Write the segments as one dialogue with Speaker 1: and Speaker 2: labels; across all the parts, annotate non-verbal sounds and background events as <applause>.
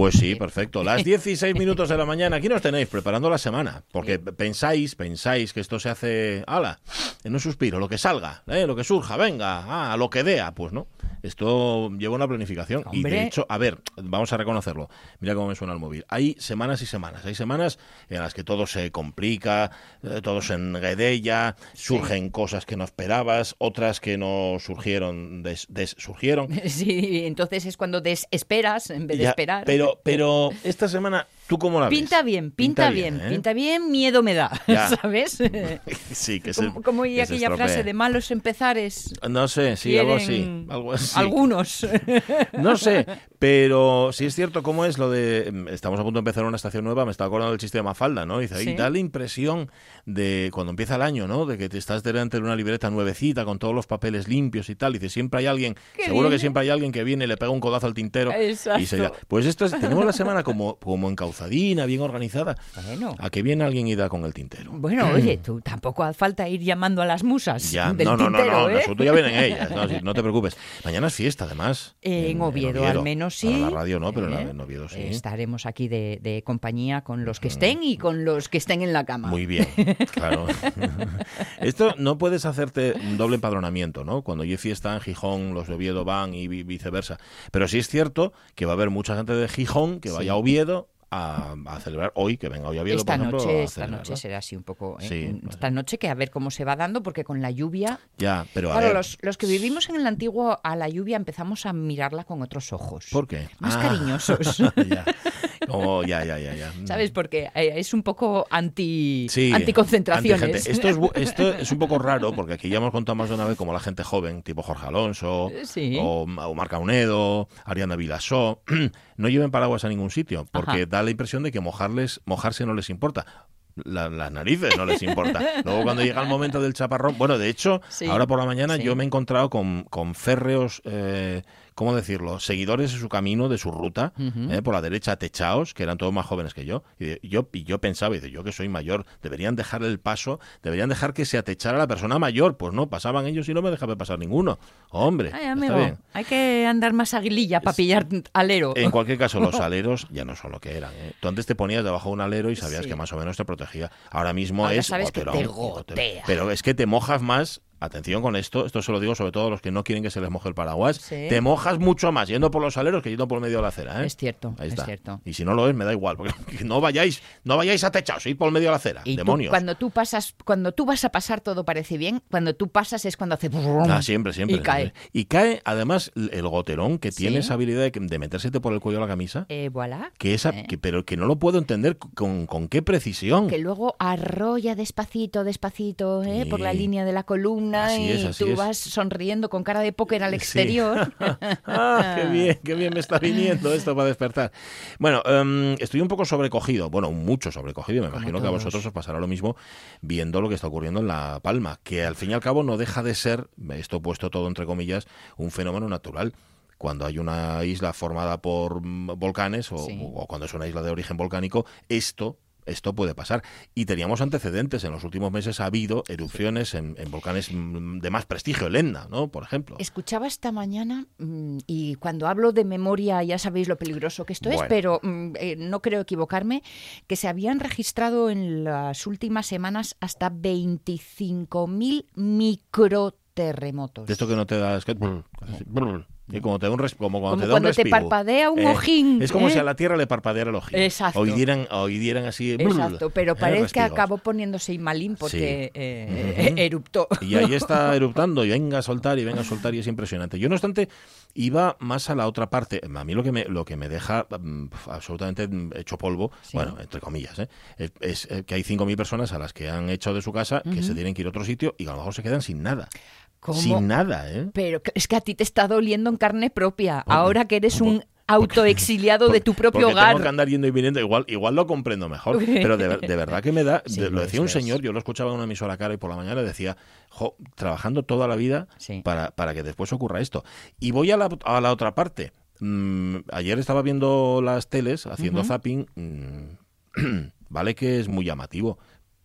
Speaker 1: Pues sí, perfecto. <laughs> Las 16 minutos de la mañana, aquí nos tenéis preparando la semana, porque pensáis, pensáis que esto se hace, ala, en un suspiro, lo que salga, ¿eh? lo que surja, venga, ah, lo que dea, pues no. Esto lleva una planificación y de hecho, a ver, vamos a reconocerlo. Mira cómo me suena el móvil. Hay semanas y semanas. Hay semanas en las que todo se complica, eh, todo se enguedella, surgen cosas que no esperabas, otras que no surgieron, des, surgieron. <laughs>
Speaker 2: Sí, entonces es cuando desesperas en vez de esperar.
Speaker 1: Pero, pero esta semana ¿Tú cómo la
Speaker 2: ves? Pinta bien, pinta, bien, ¿eh? pinta bien, miedo me da, <laughs> ¿sabes? <laughs>
Speaker 1: sí, que
Speaker 2: se Como, aquella frase de malos empezares.
Speaker 1: No sé, sí, algo así, algo así.
Speaker 2: Algunos. <laughs>
Speaker 1: no sé, pero sí es cierto cómo es lo de mm, estamos a punto de empezar una estación nueva, me estaba acordando del chiste de Mafalda, ¿no? Dice, ahí da la impresión de cuando empieza el año, ¿no? De que te estás delante de una libreta nuevecita con todos los papeles limpios y tal, dice, siempre hay alguien, seguro que siempre hay alguien que viene y le pega un codazo al tintero
Speaker 2: Exacto.
Speaker 1: y se Pues esto es, tenemos la semana como como encauzada bien organizada. Bueno. ¿A qué viene alguien y da con el tintero?
Speaker 2: Bueno, oye, tú tampoco hace falta ir llamando a las musas
Speaker 1: ya,
Speaker 2: del
Speaker 1: no, no,
Speaker 2: tintero,
Speaker 1: no, no,
Speaker 2: ¿eh?
Speaker 1: ya vienen ellas, no, te preocupes. Mañana es fiesta, además.
Speaker 2: en, Oviedo, al menos sí.
Speaker 1: En la radio no, pero en ¿Eh? Oviedo sí.
Speaker 2: Estaremos aquí de, compañía con los que estén y con los que estén en la cama.
Speaker 1: Muy bien, <laughs> claro. <laughs> Esto no puedes hacerte un doble empadronamiento, ¿no? Cuando hay fiesta en Gijón, los de Oviedo van y viceversa. Pero sí es cierto que va a haber mucha gente de Gijón que vaya a Oviedo a, celebrar hoy, que venga hoy a Oviedo,
Speaker 2: esta
Speaker 1: por
Speaker 2: ejemplo, noche, Esta noche será así un poco... ¿eh? esta noche que a ver cómo se va dando, porque con la lluvia...
Speaker 1: Ya, pero
Speaker 2: Claro, Los, los, que vivimos en el antiguo, a la lluvia empezamos a mirarla con otros ojos.
Speaker 1: ¿Por qué?
Speaker 2: Más ah. cariñosos. <laughs>
Speaker 1: ya. Oh, ya, ya, ya, ya. <laughs>
Speaker 2: ¿Sabes? Porque eh, es un poco anti, sí, anticoncentraciones.
Speaker 1: esto, es, esto es un poco raro, porque aquí ya hemos contado más de una vez como la gente joven, tipo Jorge Alonso, o, o Marca Unedo, Ariana Vilasó, <clears throat> no lleven paraguas a ningún sitio, porque da la impresión de que mojarles, mojarse no les importa. las narices no les importa. <laughs> Luego cuando llega el momento del chaparrón, bueno, de hecho, ahora por la mañana yo me he encontrado con, con férreos eh, ¿cómo decirlo?, seguidores de su camino, de su ruta, ¿eh? por la derecha techaos, que eran todos más jóvenes que yo. Y yo, y yo pensaba, y de yo que soy mayor, deberían dejar el paso, deberían dejar que se atechara la persona mayor. Pues no, pasaban ellos y no me dejaba pasar ninguno. Hombre,
Speaker 2: hay que andar más aguililla para pillar alero.
Speaker 1: En cualquier caso, los <laughs> aleros ya no son lo que eran. ¿eh? Tú antes te ponías debajo de un alero y sabías que más o menos te protegía. Ahora mismo es...
Speaker 2: Sabes que te
Speaker 1: Pero es que te mojas más atención con esto, esto se lo digo sobre todo a los que no quieren que se les moje el paraguas, te mojas mucho más yendo por los aleros que yendo por medio de la acera. ¿eh?
Speaker 2: Es cierto, es cierto.
Speaker 1: Y si no lo es, me da igual, porque <laughs> no vayáis, no vayáis a techados, ir por medio de la acera, demonios.
Speaker 2: cuando tú pasas, cuando tú vas a pasar todo parece bien, cuando tú pasas es cuando hace
Speaker 1: ah, siempre, siempre.
Speaker 2: Y cae.
Speaker 1: Y cae además el goterón que tiene esa habilidad de, de metérsete por el cuello de la camisa.
Speaker 2: Eh, voilà.
Speaker 1: Que esa, eh. pero que no lo puedo entender con, con, qué precisión.
Speaker 2: Que luego arrolla despacito, despacito, ¿eh? por la línea de la columna
Speaker 1: así
Speaker 2: y
Speaker 1: es, así
Speaker 2: vas sonriendo con cara de póker al exterior. <laughs>
Speaker 1: ah, qué bien, qué bien me está viniendo esto para despertar. Bueno, em, estoy un poco sobrecogido, bueno, mucho sobrecogido, me imagino que a vosotros os pasará lo mismo viendo lo que está ocurriendo en La Palma, que al fin y al cabo no deja de ser, esto puesto todo entre comillas, un fenómeno natural. Cuando hay una isla formada por volcanes o, cuando es una isla de origen volcánico, esto esto puede pasar. Y teníamos antecedentes. En los últimos meses ha habido erupciones en, volcanes mm, de más prestigio, el Etna, ¿no? Por ejemplo.
Speaker 2: Escuchaba esta mañana, mm, y cuando hablo de memoria ya sabéis lo peligroso que esto es, pero mm, eh, no creo equivocarme, que se habían registrado en las últimas semanas hasta 25.000 microterremotos.
Speaker 1: De esto que no te das... Que como te, un como cuando, te,
Speaker 2: cuando te parpadea un eh, ojín.
Speaker 1: Es como
Speaker 2: si
Speaker 1: ¿eh? a la Tierra le parpadeara el ojín.
Speaker 2: Exacto.
Speaker 1: O dieran, así.
Speaker 2: Exacto, pero parece que acabó poniéndose malín porque eh, <laughs> eruptó.
Speaker 1: Y ahí está eruptando, y venga a soltar, y venga a soltar, y es impresionante. Yo, no obstante, iba más a la otra parte. A mí lo que me, lo que me deja mm, absolutamente hecho polvo, bueno, entre comillas, es, que hay 5.000 personas a las que han hecho de su casa que se tienen que ir a otro sitio y que a lo mejor se quedan sin nada. Sin nada, ¿eh?
Speaker 2: Pero es que a ti te está doliendo en carne propia. Ahora que eres un autoexiliado de tu propio hogar.
Speaker 1: Tengo que andar yendo y viniendo, igual, igual lo comprendo mejor. <laughs> Pero de, verdad que me da, lo decía un señor, yo lo escuchaba en una emisora cara y por la mañana decía, trabajando toda la vida para, para que después ocurra esto. Y voy a la, a la otra parte. Mm, ayer estaba viendo las teles, haciendo zapping. Mm, <clears throat> vale que es muy llamativo,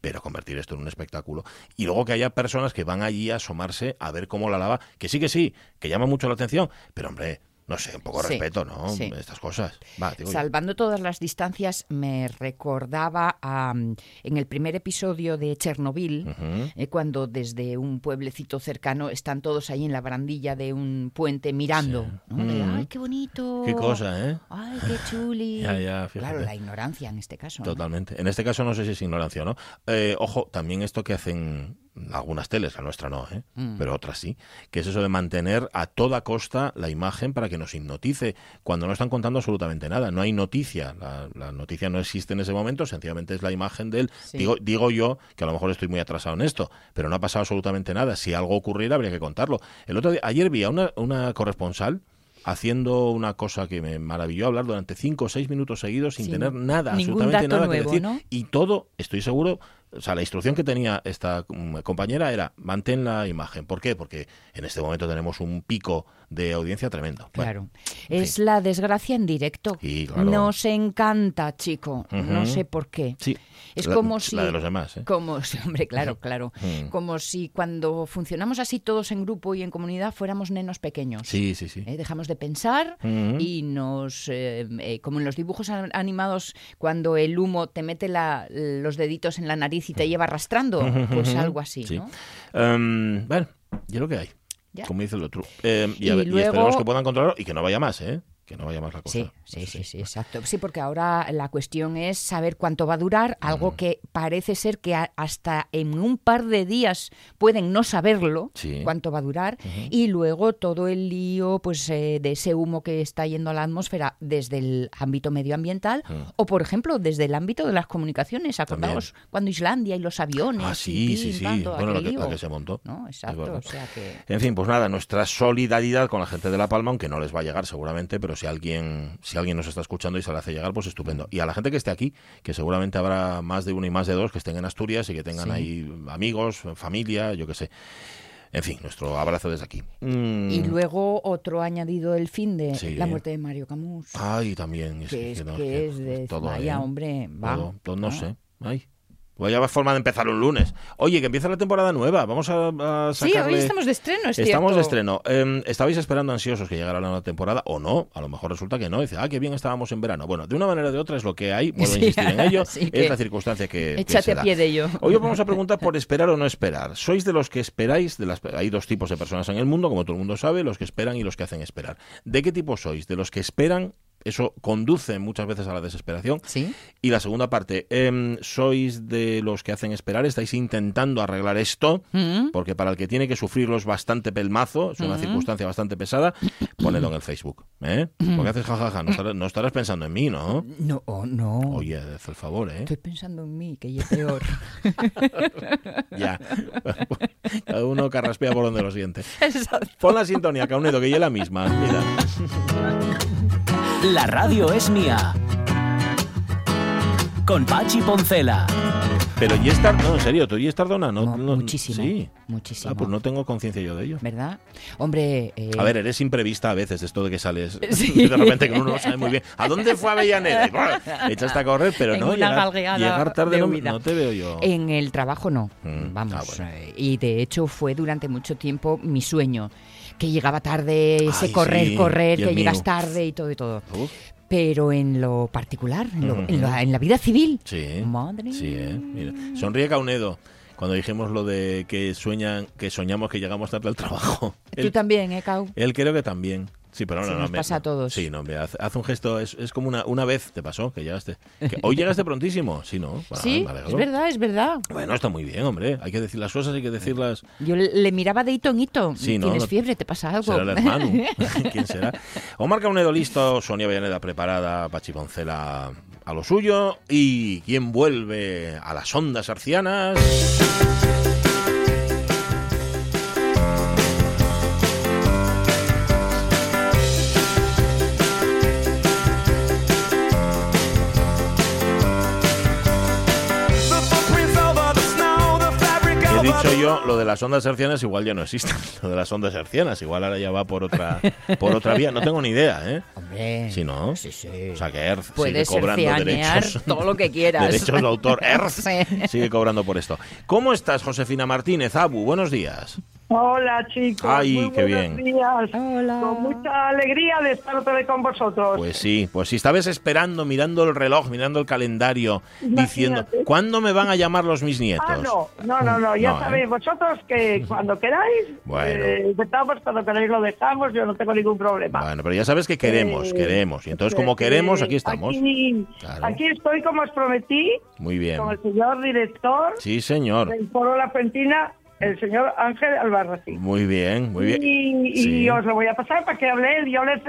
Speaker 1: pero convertir esto en un espectáculo. Y luego que haya personas que van allí a asomarse a ver cómo la lava, que sí que sí, que llama mucho la atención, pero hombre, no sé, un poco de respeto, ¿no? Estas cosas.
Speaker 2: Salvando todas las distancias, me recordaba en el primer episodio de Chernobyl, eh, cuando desde un pueblecito cercano están todos ahí en la barandilla de un puente mirando. ¡Ay, qué bonito!
Speaker 1: ¡Qué cosa, eh!
Speaker 2: ¡Ay, qué chuli! <laughs> claro, la ignorancia en este caso.
Speaker 1: Totalmente. En este caso no sé si es ignorancia o no. Eh, ojo, también esto que hacen algunas teles, la nuestra no, ¿eh? Mm. pero otras sí, que es eso de mantener a toda costa la imagen para que nos hipnotice, cuando no están contando absolutamente nada, no hay noticia, la, noticia no existe en ese momento, sencillamente es la imagen de él. Digo, digo yo que a lo mejor estoy muy atrasado en esto, pero no ha pasado absolutamente nada, si algo ocurriera habría que contarlo. El otro día, ayer vi a una, una corresponsal haciendo una cosa que me maravilló hablar durante cinco o seis minutos seguidos sin tener nada, absolutamente nada que decir. Y todo, estoy seguro, o sea, la instrucción que tenía esta mm, compañera era mantén la imagen. ¿Por qué? Porque en este momento tenemos un pico de audiencia tremendo.
Speaker 2: Claro. es la desgracia en directo. Nos encanta, chico. No sé por qué.
Speaker 1: Sí.
Speaker 2: Es como si.
Speaker 1: La de los demás, ¿eh?
Speaker 2: Como <laughs> si, hombre, claro, claro. Como si cuando funcionamos así todos en grupo y en comunidad fuéramos nenos pequeños.
Speaker 1: Sí, sí, sí.
Speaker 2: ¿Eh? Dejamos de pensar y nos. Eh, como en los dibujos animados, cuando el humo te mete los deditos en la nariz y te lleva arrastrando. Pues algo así, ¿no?
Speaker 1: Em, bueno, yo lo que hay como dice el otro. Eh, y, esperemos que puedan controlarlo y que no vaya más, ¿eh? Que no vaya más la cosa.
Speaker 2: Sí, sí, sí, sí, exacto. Sí, porque ahora la cuestión es saber cuánto va a durar, algo que parece ser que hasta en un par de días pueden no saberlo, cuánto va a durar, y luego todo el lío pues eh, de ese humo que está yendo a la atmósfera desde el ámbito medioambiental o, por ejemplo, desde el ámbito de las comunicaciones. Acordamos cuando Islandia y los aviones.
Speaker 1: Ah, sí, sí, sí. bueno, que, se montó.
Speaker 2: ¿No? Exacto. O sea que...
Speaker 1: En fin, pues nada, nuestra solidaridad con la gente de La Palma, aunque no les va a llegar seguramente, pero si alguien, si alguien nos está escuchando y se le hace llegar, pues estupendo. Y a la gente que esté aquí, que seguramente habrá más de uno y más de dos que estén en Asturias y que tengan ahí amigos, familia, yo qué sé. En fin, nuestro abrazo desde aquí.
Speaker 2: Mm. Y luego otro añadido el fin de la muerte de Mario Camus.
Speaker 1: Ay, también.
Speaker 2: Es que, es, de todo, vaya, ¿eh? hombre, va.
Speaker 1: Todo, no sé. Ay. Vaya forma de empezar un lunes. Oye, que empieza la temporada nueva. Vamos a, a
Speaker 2: Sí, hoy estamos de estreno, es
Speaker 1: Estamos de estreno. Em, ¿Estabais esperando ansiosos que llegara la nueva temporada o no? A lo mejor resulta que no. Dice, ah, qué bien estábamos en verano. Bueno, de una manera o de otra es lo que hay. Vuelvo a insistir en <laughs> ello. es la circunstancia que.
Speaker 2: Échate
Speaker 1: a
Speaker 2: pie de ello.
Speaker 1: Hoy os vamos a preguntar por esperar o no esperar. ¿Sois de los que esperáis? De las... Hay dos tipos de personas en el mundo, como todo el mundo sabe, los que esperan y los que hacen esperar. ¿De qué tipo sois? ¿De los que esperan eso conduce muchas veces a la desesperación.
Speaker 2: ¿Sí?
Speaker 1: Y la segunda parte, em, sois de los que hacen esperar, estáis intentando arreglar esto, mm. porque para el que tiene que sufrirlo es bastante pelmazo, es una mm. circunstancia bastante pesada, <coughs> ponedlo en el Facebook. ¿eh? Mm. Porque haces jajaja, no, estarás, pensando en mí, ¿no?
Speaker 2: No, oh, no.
Speaker 1: Oye, haz el favor, ¿eh?
Speaker 2: Estoy pensando en mí, que yo peor. <laughs>
Speaker 1: ya. <laughs> Cada uno carraspea por donde lo siente. Pon la sintonía, Caunedo, que yo la misma. Mira. <laughs>
Speaker 3: La radio es mía. Con Pachi Poncela.
Speaker 1: Pero y estar, no, en serio, tú y Tardona, no, no,
Speaker 2: muchísimo,
Speaker 1: sí.
Speaker 2: muchísimo.
Speaker 1: Ah, pues no tengo conciencia yo de ello.
Speaker 2: ¿Verdad? Hombre, eh...
Speaker 1: a ver, eres imprevista a veces esto de que sales <laughs> de repente que uno no sabe muy bien a dónde fue Avellaneda. Echaste a correr, pero no llegar, llegar tarde no, te veo yo.
Speaker 2: En el trabajo no, mm, vamos. Ah, eh, y de hecho fue durante mucho tiempo mi sueño que llegaba tarde, ese correr, correr, que llegas tarde y todo y todo. Pero en lo particular, en, la, vida civil.
Speaker 1: Sí. Madre sí, eh, mira. Sonríe Caunedo cuando dijimos lo de que sueñan, que soñamos que llegamos tarde al trabajo.
Speaker 2: Tú también, ¿eh, Cau?
Speaker 1: Él creo que también. Sí, pero no, no,
Speaker 2: nos pasa a todos.
Speaker 1: Sí, no, me hace, un gesto, es, es, como una, una vez te pasó que llegaste. hoy llegaste prontísimo, sí, ¿no?
Speaker 2: sí, es verdad, es verdad.
Speaker 1: Bueno, está muy bien, hombre. Hay que decir las cosas, hay que decirlas.
Speaker 2: Yo le miraba de hito en hito. Sí, ¿no? ¿Tienes fiebre? ¿Te pasa algo?
Speaker 1: Será el hermano. <laughs> <laughs> ¿Quién será? Omar Caunedo listo, Sonia Villaneda preparada, Pachi Poncela a lo suyo. ¿Y quién vuelve a las ondas arcianas? Lo de las ondas hercianas igual ya no existe. <laughs> Lo de las ondas hercianas, igual ahora ya va por otra por otra vía. No tengo ni idea, ¿eh?
Speaker 2: Hombre.
Speaker 1: Sí, ¿no?
Speaker 2: Sí, sí.
Speaker 1: O sea, que Earth sigue cobrando derechos. <laughs>
Speaker 2: todo lo que quieras.
Speaker 1: derechos de autor. <laughs> Earth sigue cobrando por esto. ¿Cómo estás, Josefina Martínez? Abu, buenos días.
Speaker 4: Hola chicos.
Speaker 1: Ay, qué bien.
Speaker 4: Días. Hola. Con mucha alegría de estar otra vez con vosotros.
Speaker 1: Pues sí, pues si estabas esperando, mirando el reloj, mirando el calendario, diciendo, ¿cuándo me van a llamar los mis nietos? Ah,
Speaker 4: no, no, no, no. ya ¿eh? sabéis vosotros que <laughs> cuando queráis, bueno. Eh, cuando queráis lo dejamos, yo no tengo ningún problema.
Speaker 1: Bueno, pero ya sabes que queremos, eh, queremos. Y entonces como queremos, aquí estamos.
Speaker 4: Aquí, estoy como os prometí.
Speaker 1: Muy bien.
Speaker 4: Con el señor director.
Speaker 1: Sí, señor.
Speaker 4: Del Foro La Pentina el señor Ángel Albarracín.
Speaker 1: Muy bien, muy bien.
Speaker 4: Y, os lo voy a pasar para que hable él. Y hable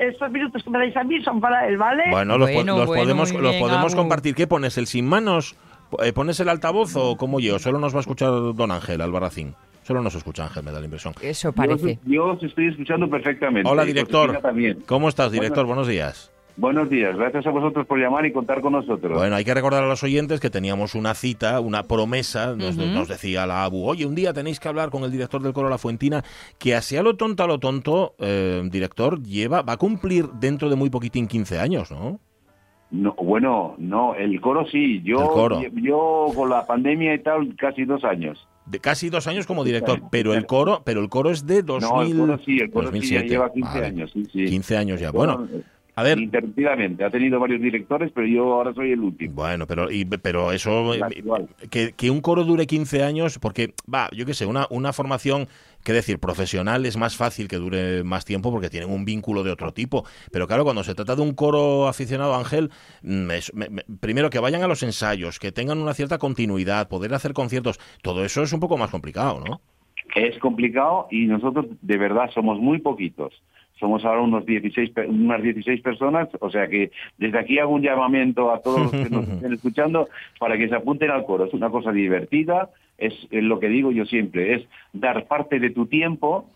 Speaker 4: estos minutos que me dais a mí son para él, ¿vale?
Speaker 1: Bueno, los, podemos, los podemos compartir. ¿Qué pones? ¿El sin manos? Eh, ¿Pones el altavoz o como yo? Solo nos va a escuchar don Ángel Albarracín. Solo nos escucha Ángel, me da la impresión.
Speaker 2: Eso parece.
Speaker 5: Yo, os estoy escuchando perfectamente.
Speaker 1: Hola, director. ¿Cómo estás, director? Buenos días.
Speaker 5: Buenos días, gracias a vosotros por llamar y contar con nosotros.
Speaker 1: Bueno, hay que recordar a los oyentes que teníamos una cita, una promesa, nos, decía la ABU, oye, un día tenéis que hablar con el director del coro La Fuentina, que así a lo tonto, a lo tonto, eh, director, lleva, va a cumplir dentro de muy poquitín 15 años, ¿no?
Speaker 5: No, bueno, no, el coro sí, yo, yo con la pandemia y tal, casi dos años.
Speaker 1: De casi dos años como director, pero el coro, pero el coro es de 2000,
Speaker 5: no, el coro sí, el coro sí ya lleva 15 años, sí, sí.
Speaker 1: 15 años ya, bueno a ver.
Speaker 5: Interrumpidamente. Ha tenido varios directores, pero yo ahora soy el último.
Speaker 1: Bueno, pero, y, pero eso. Eh, que, que, un coro dure 15 años, porque, va, yo qué sé, una, una formación, qué decir, profesional es más fácil que dure más tiempo porque tienen un vínculo de otro tipo. Pero claro, cuando se trata de un coro aficionado, Ángel, mm, primero que vayan a los ensayos, que tengan una cierta continuidad, poder hacer conciertos, todo eso es un poco más complicado, ¿no?
Speaker 5: Es complicado y nosotros de verdad somos muy poquitos somos ahora unos 16, unas 16 personas, o sea que desde aquí hago un llamamiento a todos los que nos <laughs> estén escuchando para que se apunten al coro. Es una cosa divertida, es, lo que digo yo siempre, es dar parte de tu tiempo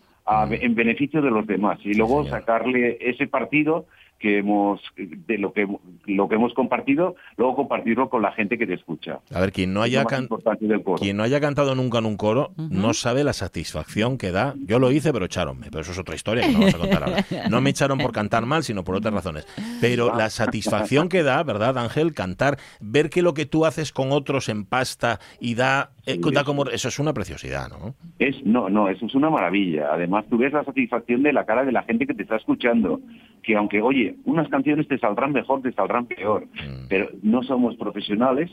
Speaker 5: en beneficio de los demás y luego sacarle ese partido que hemos de lo que lo que hemos compartido luego compartirlo con la gente que te escucha.
Speaker 1: A ver quien no haya quien no haya cantado nunca en un coro no sabe la satisfacción que da. Yo lo hice pero echaronme pero eso es otra historia que no vamos a contar ahora. No me echaron por cantar mal sino por otras razones. Pero la satisfacción que da verdad Ángel cantar ver que lo que tú haces con otros en pasta y da, eh, como eso es una preciosidad no
Speaker 5: es no no eso es una maravilla. Además tú ves la satisfacción de la cara de la gente que te está escuchando que aunque oye unas canciones te saldrán mejor, te saldrán peor, mm. pero no somos profesionales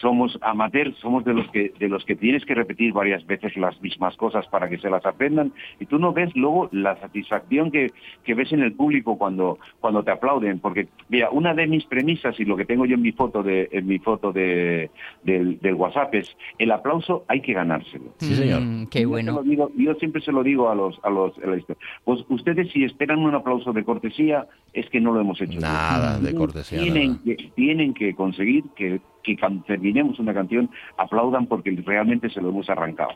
Speaker 5: somos amateurs, somos de los que de los que tienes que repetir varias veces las mismas cosas para que se las aprendan. Y tú no ves luego la satisfacción que, que ves en el público cuando cuando te aplauden. Porque mira una de mis premisas y lo que tengo yo en mi foto de en mi foto de del, WhatsApp es el aplauso hay que ganárselo.
Speaker 1: Sí señor.
Speaker 2: Mm, qué bueno.
Speaker 5: yo, siempre se lo digo a los a los pues ustedes si esperan un aplauso de cortesía es que no lo hemos hecho.
Speaker 1: Nada de cortesía
Speaker 5: tienen que tienen que conseguir que que terminemos una canción aplaudan porque realmente se lo hemos arrancado.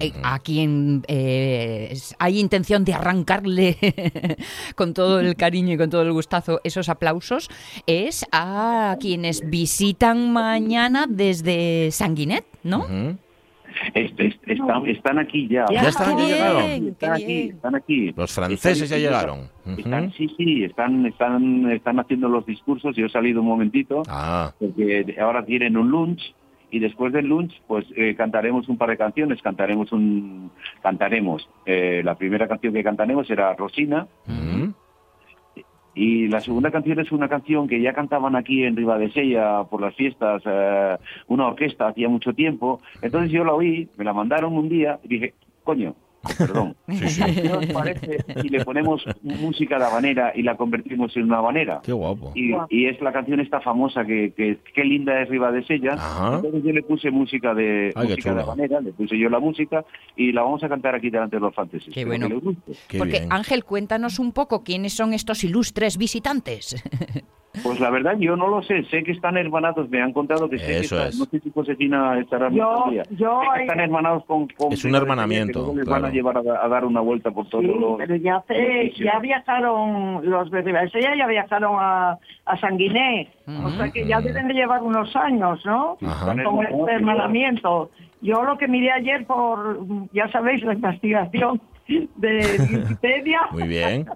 Speaker 2: Eh, a quien eh, hay intención de arrancarle <laughs> con todo el cariño y con todo el gustazo esos aplausos es a quienes visitan mañana desde Sanguinet, ¿no?
Speaker 5: Están, aquí ya.
Speaker 1: Ya, están, aquí,
Speaker 5: están, aquí, están aquí.
Speaker 1: Los franceses ya llegaron.
Speaker 5: sí, sí, están, están, están haciendo los discursos. Yo he salido un momentito
Speaker 1: ah.
Speaker 5: porque ahora tienen un lunch y después del lunch pues eh, cantaremos un par de canciones cantaremos un cantaremos eh, la primera canción que cantaremos era Rosina y la segunda canción es una canción que ya cantaban aquí en Ribadesella por las fiestas, eh, una orquesta hacía mucho tiempo. Entonces yo la oí, me la mandaron un día y dije, coño, <laughs> perdón. ¿Qué <laughs> os parece si le ponemos música de habanera y la convertimos en una habanera?
Speaker 1: Qué guapo.
Speaker 5: Y, es la canción esta famosa que, que qué linda es Riva de Sella. Entonces yo le puse música de música de habanera, le puse yo la música y la vamos a cantar aquí delante de los fantasy.
Speaker 2: Qué bueno. Porque Ángel, cuéntanos un poco quiénes son estos ilustres visitantes. <laughs>
Speaker 5: Pues la verdad yo no lo sé, sé que están hermanados, me han contado que sé que están, no sé si Josefina estará
Speaker 4: yo, yo
Speaker 5: están hermanados con,
Speaker 1: Es un hermanamiento.
Speaker 5: les van a llevar a, dar una vuelta por todo sí,
Speaker 4: pero ya, ya viajaron los de Ribadesella, ya viajaron a, a Sanguiné, o sea que ya deben de llevar unos años, ¿no? Con este hermanamiento. Yo lo que miré ayer por, ya sabéis, la investigación de Wikipedia.
Speaker 1: Muy bien.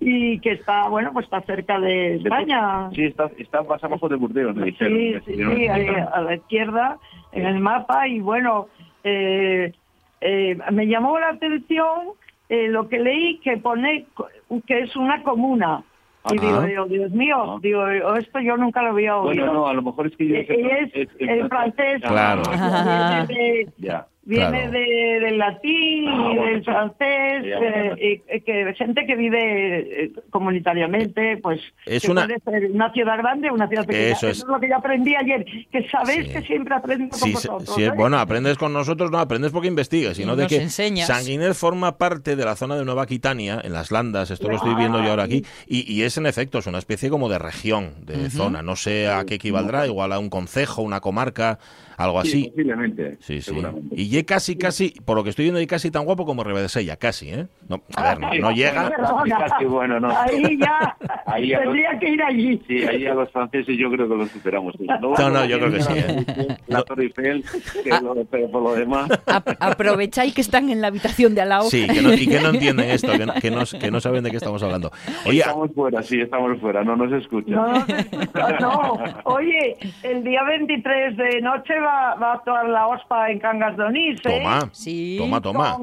Speaker 4: y que está, bueno, pues está cerca de España.
Speaker 5: Sí, está, está más abajo de Burdeos, me dijeron.
Speaker 4: Sí, sí, a la izquierda, en el mapa, y bueno, eh, eh, me llamó la atención eh, lo que leí que pone que es una comuna. Y digo, Dios mío, digo, esto yo nunca lo había oído.
Speaker 5: Bueno, no, a lo mejor es que yo...
Speaker 4: es, es, el francés.
Speaker 1: Claro.
Speaker 4: ya viene de, del latín y del francés, eh, y, que gente que vive eh, comunitariamente, pues
Speaker 1: es una...
Speaker 4: puede ser una ciudad grande o una ciudad pequeña. Eso es, lo que yo aprendí ayer, que sabéis que siempre aprendo con vosotros.
Speaker 1: Sí, ¿eh? Bueno, aprendes con nosotros, no aprendes porque investigas, sino de que Sanguiner forma parte de la zona de Nueva Aquitania, en las Landas, esto lo estoy viendo yo ahora aquí, y, y, es en efecto, es una especie como de región, de zona, no sé a qué equivaldrá, igual a un concejo, una comarca, algo así.
Speaker 5: Sí, posiblemente,
Speaker 1: sí, seguramente. Y casi, casi, por lo que estoy viendo, y casi tan guapo como Rebedesella, casi, ¿eh? No, a ver, no, no llega.
Speaker 5: Casi bueno, no.
Speaker 4: Ahí ya, <laughs> ahí tendría que ir allí.
Speaker 5: Sí, ahí a los franceses yo creo que los superamos.
Speaker 1: No, no, yo creo que sí. ¿eh?
Speaker 5: La Torre Eiffel, que lo, por lo demás.
Speaker 2: aprovecháis que están en la habitación de al lado.
Speaker 1: Sí, que no, y que no entienden esto, que no, que no, que no saben de qué estamos hablando.
Speaker 5: Oye, estamos fuera, sí, estamos fuera, no nos escuchan.
Speaker 4: No, no, Oye, el día 23 de noche va, va a actuar la OSPA en Cangas de Onís,
Speaker 1: ¿eh? Toma, sí. toma, toma.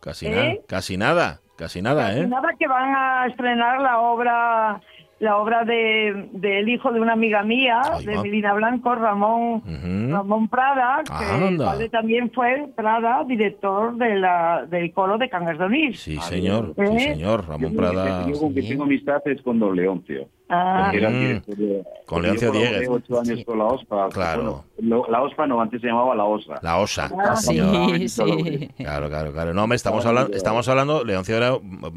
Speaker 1: Casi, nada, ¿Eh? casi nada, casi nada,
Speaker 4: ¿eh? Nada que van a estrenar la obra la obra de del hijo de una amiga mía, de Melina Blanco, Ramón Ramón Prada, que también fue Prada, director de la, del coro de Cangas de Onís.
Speaker 1: Sí, señor, sí, ¿Eh? señor, Ramón Prada.
Speaker 5: Yo con que tengo amistad es con Don Leoncio.
Speaker 1: Ah. con Leoncio Dieguez.
Speaker 5: ocho años con la OSPA.
Speaker 1: Claro.
Speaker 5: la OSPA no, antes se llamaba la OSA.
Speaker 1: La OSA.
Speaker 2: Ah, sí,
Speaker 1: sí. Claro, claro, claro. No, me estamos hablando, estamos hablando, Leoncio era,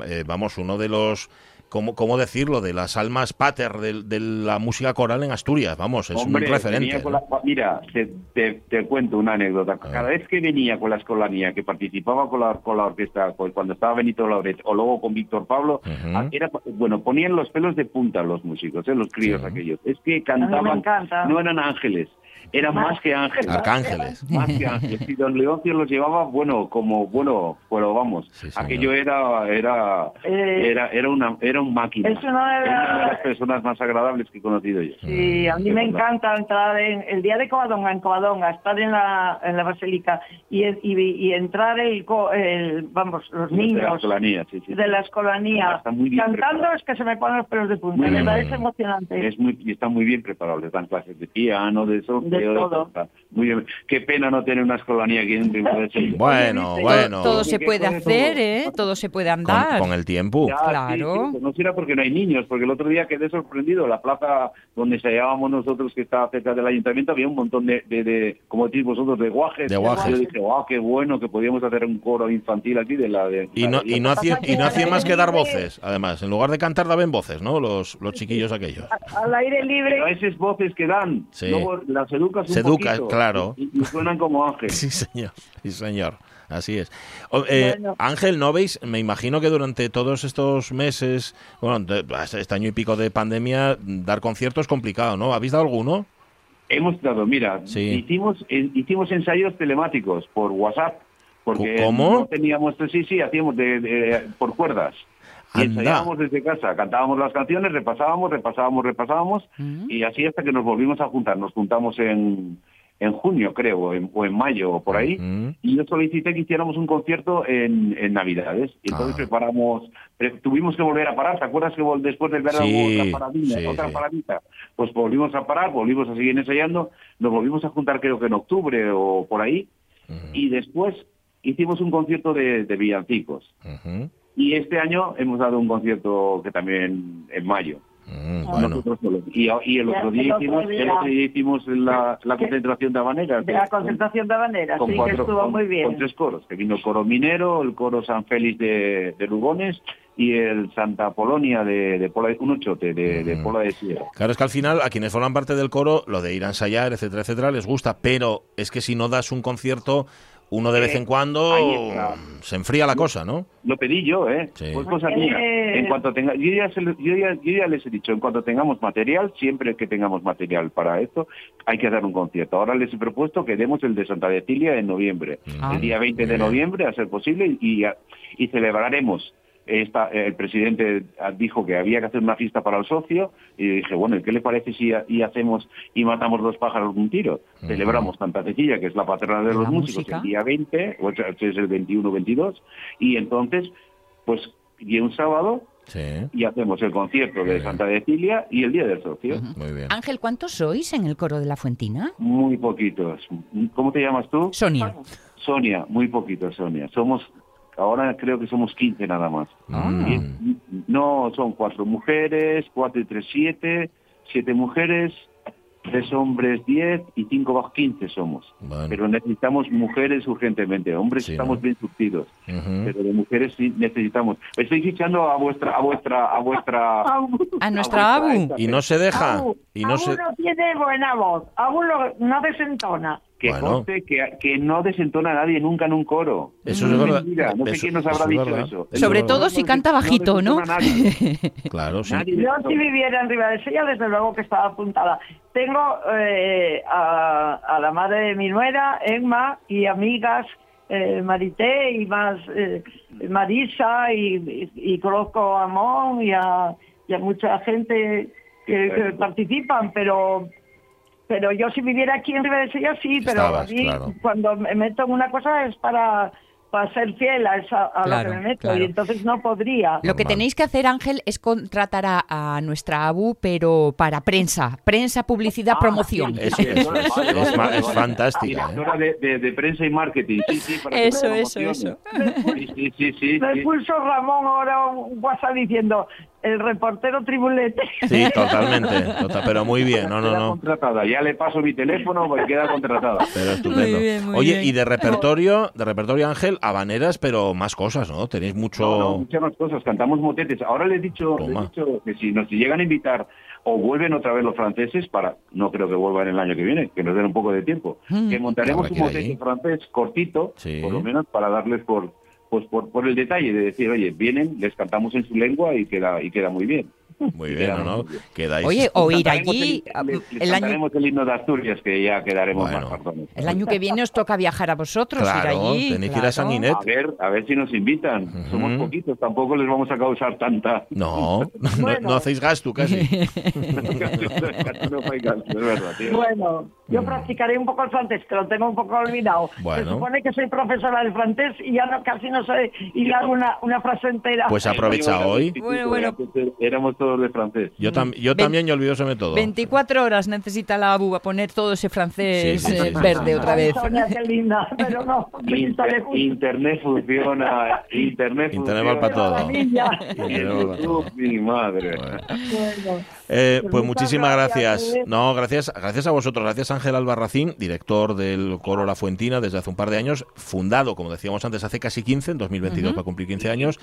Speaker 1: eh, vamos, uno de los ¿cómo, cómo decirlo? De las almas pater de, la música coral en Asturias, vamos, es un referente.
Speaker 5: mira, te, te, cuento una anécdota. Cada vez que venía con la escolanía, que participaba con la, con la orquesta, cuando estaba Benito Lauret, o luego con Víctor Pablo, ah, era, bueno, ponían los pelos de punta los músicos, ¿eh? los críos aquellos. Es que cantaban, no eran ángeles, eran más, que ángeles.
Speaker 1: Arcángeles.
Speaker 5: Más que ángeles. Y don Leoncio los llevaba, bueno, como, bueno, pero vamos, aquello era, era, eh, era, era una, era un máquina.
Speaker 4: Es una de,
Speaker 5: las personas más agradables que he conocido yo.
Speaker 4: Sí, a mí me encanta entrar en, el día de Covadonga, en Covadonga, estar en la, en la basílica y, y, entrar el, el, vamos, los niños de la escolanía, sí, sí. De la escolanía. Cantando es que se me ponen los pelos de punta, me parece emocionante.
Speaker 5: Es muy, y está muy bien preparado, les dan clases de piano, de eso. Muy bien. Qué pena no tener una escolanía aquí en
Speaker 1: Bueno, bueno.
Speaker 2: Todo se puede hacer, ¿eh? Todo se puede andar.
Speaker 1: Con, el tiempo.
Speaker 2: claro.
Speaker 5: no será porque no hay niños, porque el otro día quedé sorprendido. La plaza donde se hallábamos nosotros, que estaba cerca del ayuntamiento, había un montón de, de, como decís vosotros, de guajes.
Speaker 1: De guajes.
Speaker 5: Yo dije, wow, qué bueno que podíamos hacer un coro infantil aquí de la... De,
Speaker 1: y no, y no hacía, y no hacía más que dar voces, además. En lugar de cantar, daban voces, ¿no? Los, los chiquillos aquellos.
Speaker 4: Al aire libre.
Speaker 5: Pero esas voces que dan, luego las educas un
Speaker 1: Se educa, claro.
Speaker 5: Y, suenan como ángeles. <laughs>
Speaker 1: Sí, señor. Sí, señor. Así es. Eh, Ángel, ¿no veis? Me imagino que durante todos estos meses, bueno, este año y pico de pandemia, dar conciertos es complicado, ¿no? ¿Habéis dado alguno?
Speaker 5: Hemos dado, mira, hicimos, eh, hicimos ensayos telemáticos por WhatsApp. Porque
Speaker 1: ¿Cómo?
Speaker 5: No teníamos, sí, sí, hacíamos de, por cuerdas. Y ensayábamos desde casa, cantábamos las canciones, repasábamos, repasábamos, repasábamos, mm. y así hasta que nos volvimos a juntar. Nos juntamos en, en junio, creo, o en, mayo, o por ahí, y yo solicité que hiciéramos un concierto en, Navidades. Y entonces ah. preparamos, tuvimos que volver a parar, ¿te acuerdas que después del verano hubo otra paradita, otra paradita? Pues volvimos a parar, volvimos a seguir ensayando, nos volvimos a juntar creo que en octubre o por ahí, y después hicimos un concierto de, villancicos. Y este año hemos dado un concierto que también en mayo.
Speaker 1: Mm, bueno.
Speaker 5: y, y, el otro día hicimos, el otro día hicimos la, la concentración de Habanera.
Speaker 4: De la concentración de Habanera, sí, que estuvo muy bien.
Speaker 5: Con tres coros, que vino el coro minero, el coro San Félix de, de Lugones y el Santa Polonia de, de Pola de Cunochote, de, de mm. Pola de Sierra.
Speaker 1: Claro, es que al final a quienes forman parte del coro, lo de ir a ensayar, etcétera, etcétera, les gusta, pero es que si no das un concierto uno de vez en cuando se enfría la cosa, ¿no?
Speaker 5: Lo pedí yo, ¿eh? Pues cosa mía. En cuanto tenga, yo ya, yo, ya, les he dicho, en cuanto tengamos material, siempre que tengamos material para esto, hay que hacer un concierto. Ahora les he propuesto que demos el de Santa Cecilia en noviembre, el día 20 de noviembre, a ser posible, y, y celebraremos esta, el presidente dijo que había que hacer una fiesta para el socio y dije, bueno, ¿qué le parece si y hacemos y matamos dos pájaros de un tiro? Celebramos Santa Cecilia, que es la patrona de los músicos, el día 20, o sea, es el 21-22, y entonces, pues, y un sábado y hacemos el concierto de Santa Cecilia y el Día del Socio.
Speaker 2: Muy bien. Ángel, ¿cuántos sois en el coro de la Fuentina?
Speaker 5: Muy poquitos. ¿Cómo te llamas tú?
Speaker 2: Sonia.
Speaker 5: Sonia, muy poquitos, Sonia. Somos, ahora creo que somos 15 nada más. Ah. No, son cuatro mujeres, cuatro y tres, siete, siete mujeres, tres hombres 10 y cinco bajo 15 somos. Pero necesitamos mujeres urgentemente. Hombres estamos bien surtidos, pero de mujeres sí necesitamos. Estoy fichando a vuestra a vuestra a vuestra
Speaker 2: a nuestra Abu
Speaker 1: y no se deja y no se
Speaker 4: no tiene buena voz. Abu no desentona
Speaker 5: que que, que, no desentona a nadie nunca en un coro.
Speaker 1: Eso es verdad.
Speaker 5: No sé quién nos habrá dicho eso.
Speaker 2: Sobre todo si canta bajito, ¿no? <laughs>
Speaker 1: claro, sí.
Speaker 4: Yo si viviera en Ribadesella, desde luego que estaba apuntada. Tengo eh, a, la madre de mi nuera, Emma, y amigas, eh, Marité y más eh, Marisa, y, conozco a Mon y a, mucha gente que participan, pero pero yo si viviera aquí en Ribadesella sí, pero cuando me meto en una cosa es para para ser fiel a, esa, a lo que me meto y entonces no podría.
Speaker 2: Lo que tenéis que hacer, Ángel, es contratar a, nuestra ABU, pero para prensa, prensa, publicidad, ah, promoción.
Speaker 1: Es, es, fantástica.
Speaker 5: ¿eh? de, prensa y marketing, sí, sí,
Speaker 2: para Eso, eso, eso.
Speaker 4: Sí, sí, sí, Me pulso Ramón ahora un WhatsApp diciendo, el reportero tribulete.
Speaker 1: Sí, totalmente, pero muy bien, no, no, no.
Speaker 5: Contratada, ya le paso mi teléfono porque queda contratada. <laughs>
Speaker 1: Pero estupendo. Oye, y de repertorio, de repertorio Ángel, habaneras, pero más cosas, ¿no? Tenéis mucho...
Speaker 5: muchas más cosas, cantamos motetes. Ahora le he dicho, que si nos llegan a invitar o vuelven otra vez los franceses para, no creo que vuelvan el año que viene, que nos den un poco de tiempo, mm. que montaremos un motete francés cortito, por lo menos para darles por pues por, por el detalle de decir, oye, vienen, les cantamos en su lengua y queda, y queda muy bien.
Speaker 1: Muy bien, ¿no?
Speaker 2: Oye, o ir allí...
Speaker 5: el año... el himno de Asturias, que ya quedaremos más pardones.
Speaker 2: El año que viene os toca viajar a vosotros, ir allí.
Speaker 1: tenéis que ir a San Inés.
Speaker 5: A ver, a ver si nos invitan. Somos poquitos, tampoco les vamos a causar tanta...
Speaker 1: No, <laughs> no, hacéis gasto casi.
Speaker 4: no gasto, es verdad, tío. Bueno, yo practicaré un poco el francés, que lo tengo un poco olvidado. Se supone que soy profesora del francés y ya no, casi no sé hilar una, una frase entera.
Speaker 1: Pues aprovecha hoy.
Speaker 2: Bueno, bueno.
Speaker 5: Éramos todos de francés.
Speaker 1: Yo, yo también, y olvidóseme todo.
Speaker 2: 24 horas necesita la ABU a poner todo ese francés eh, verde otra vez.
Speaker 4: qué linda, pero no. <laughs>
Speaker 5: internet funciona. Internet,
Speaker 1: internet va para todo.
Speaker 5: Mi madre.
Speaker 1: Eh, pues muchísimas gracias. No, gracias, gracias a vosotros. Gracias Ángel Albarracín, director del Coro La Fuentina desde hace un par de años, fundado, como decíamos antes, hace casi 15, en 2022 va a cumplir 15 años,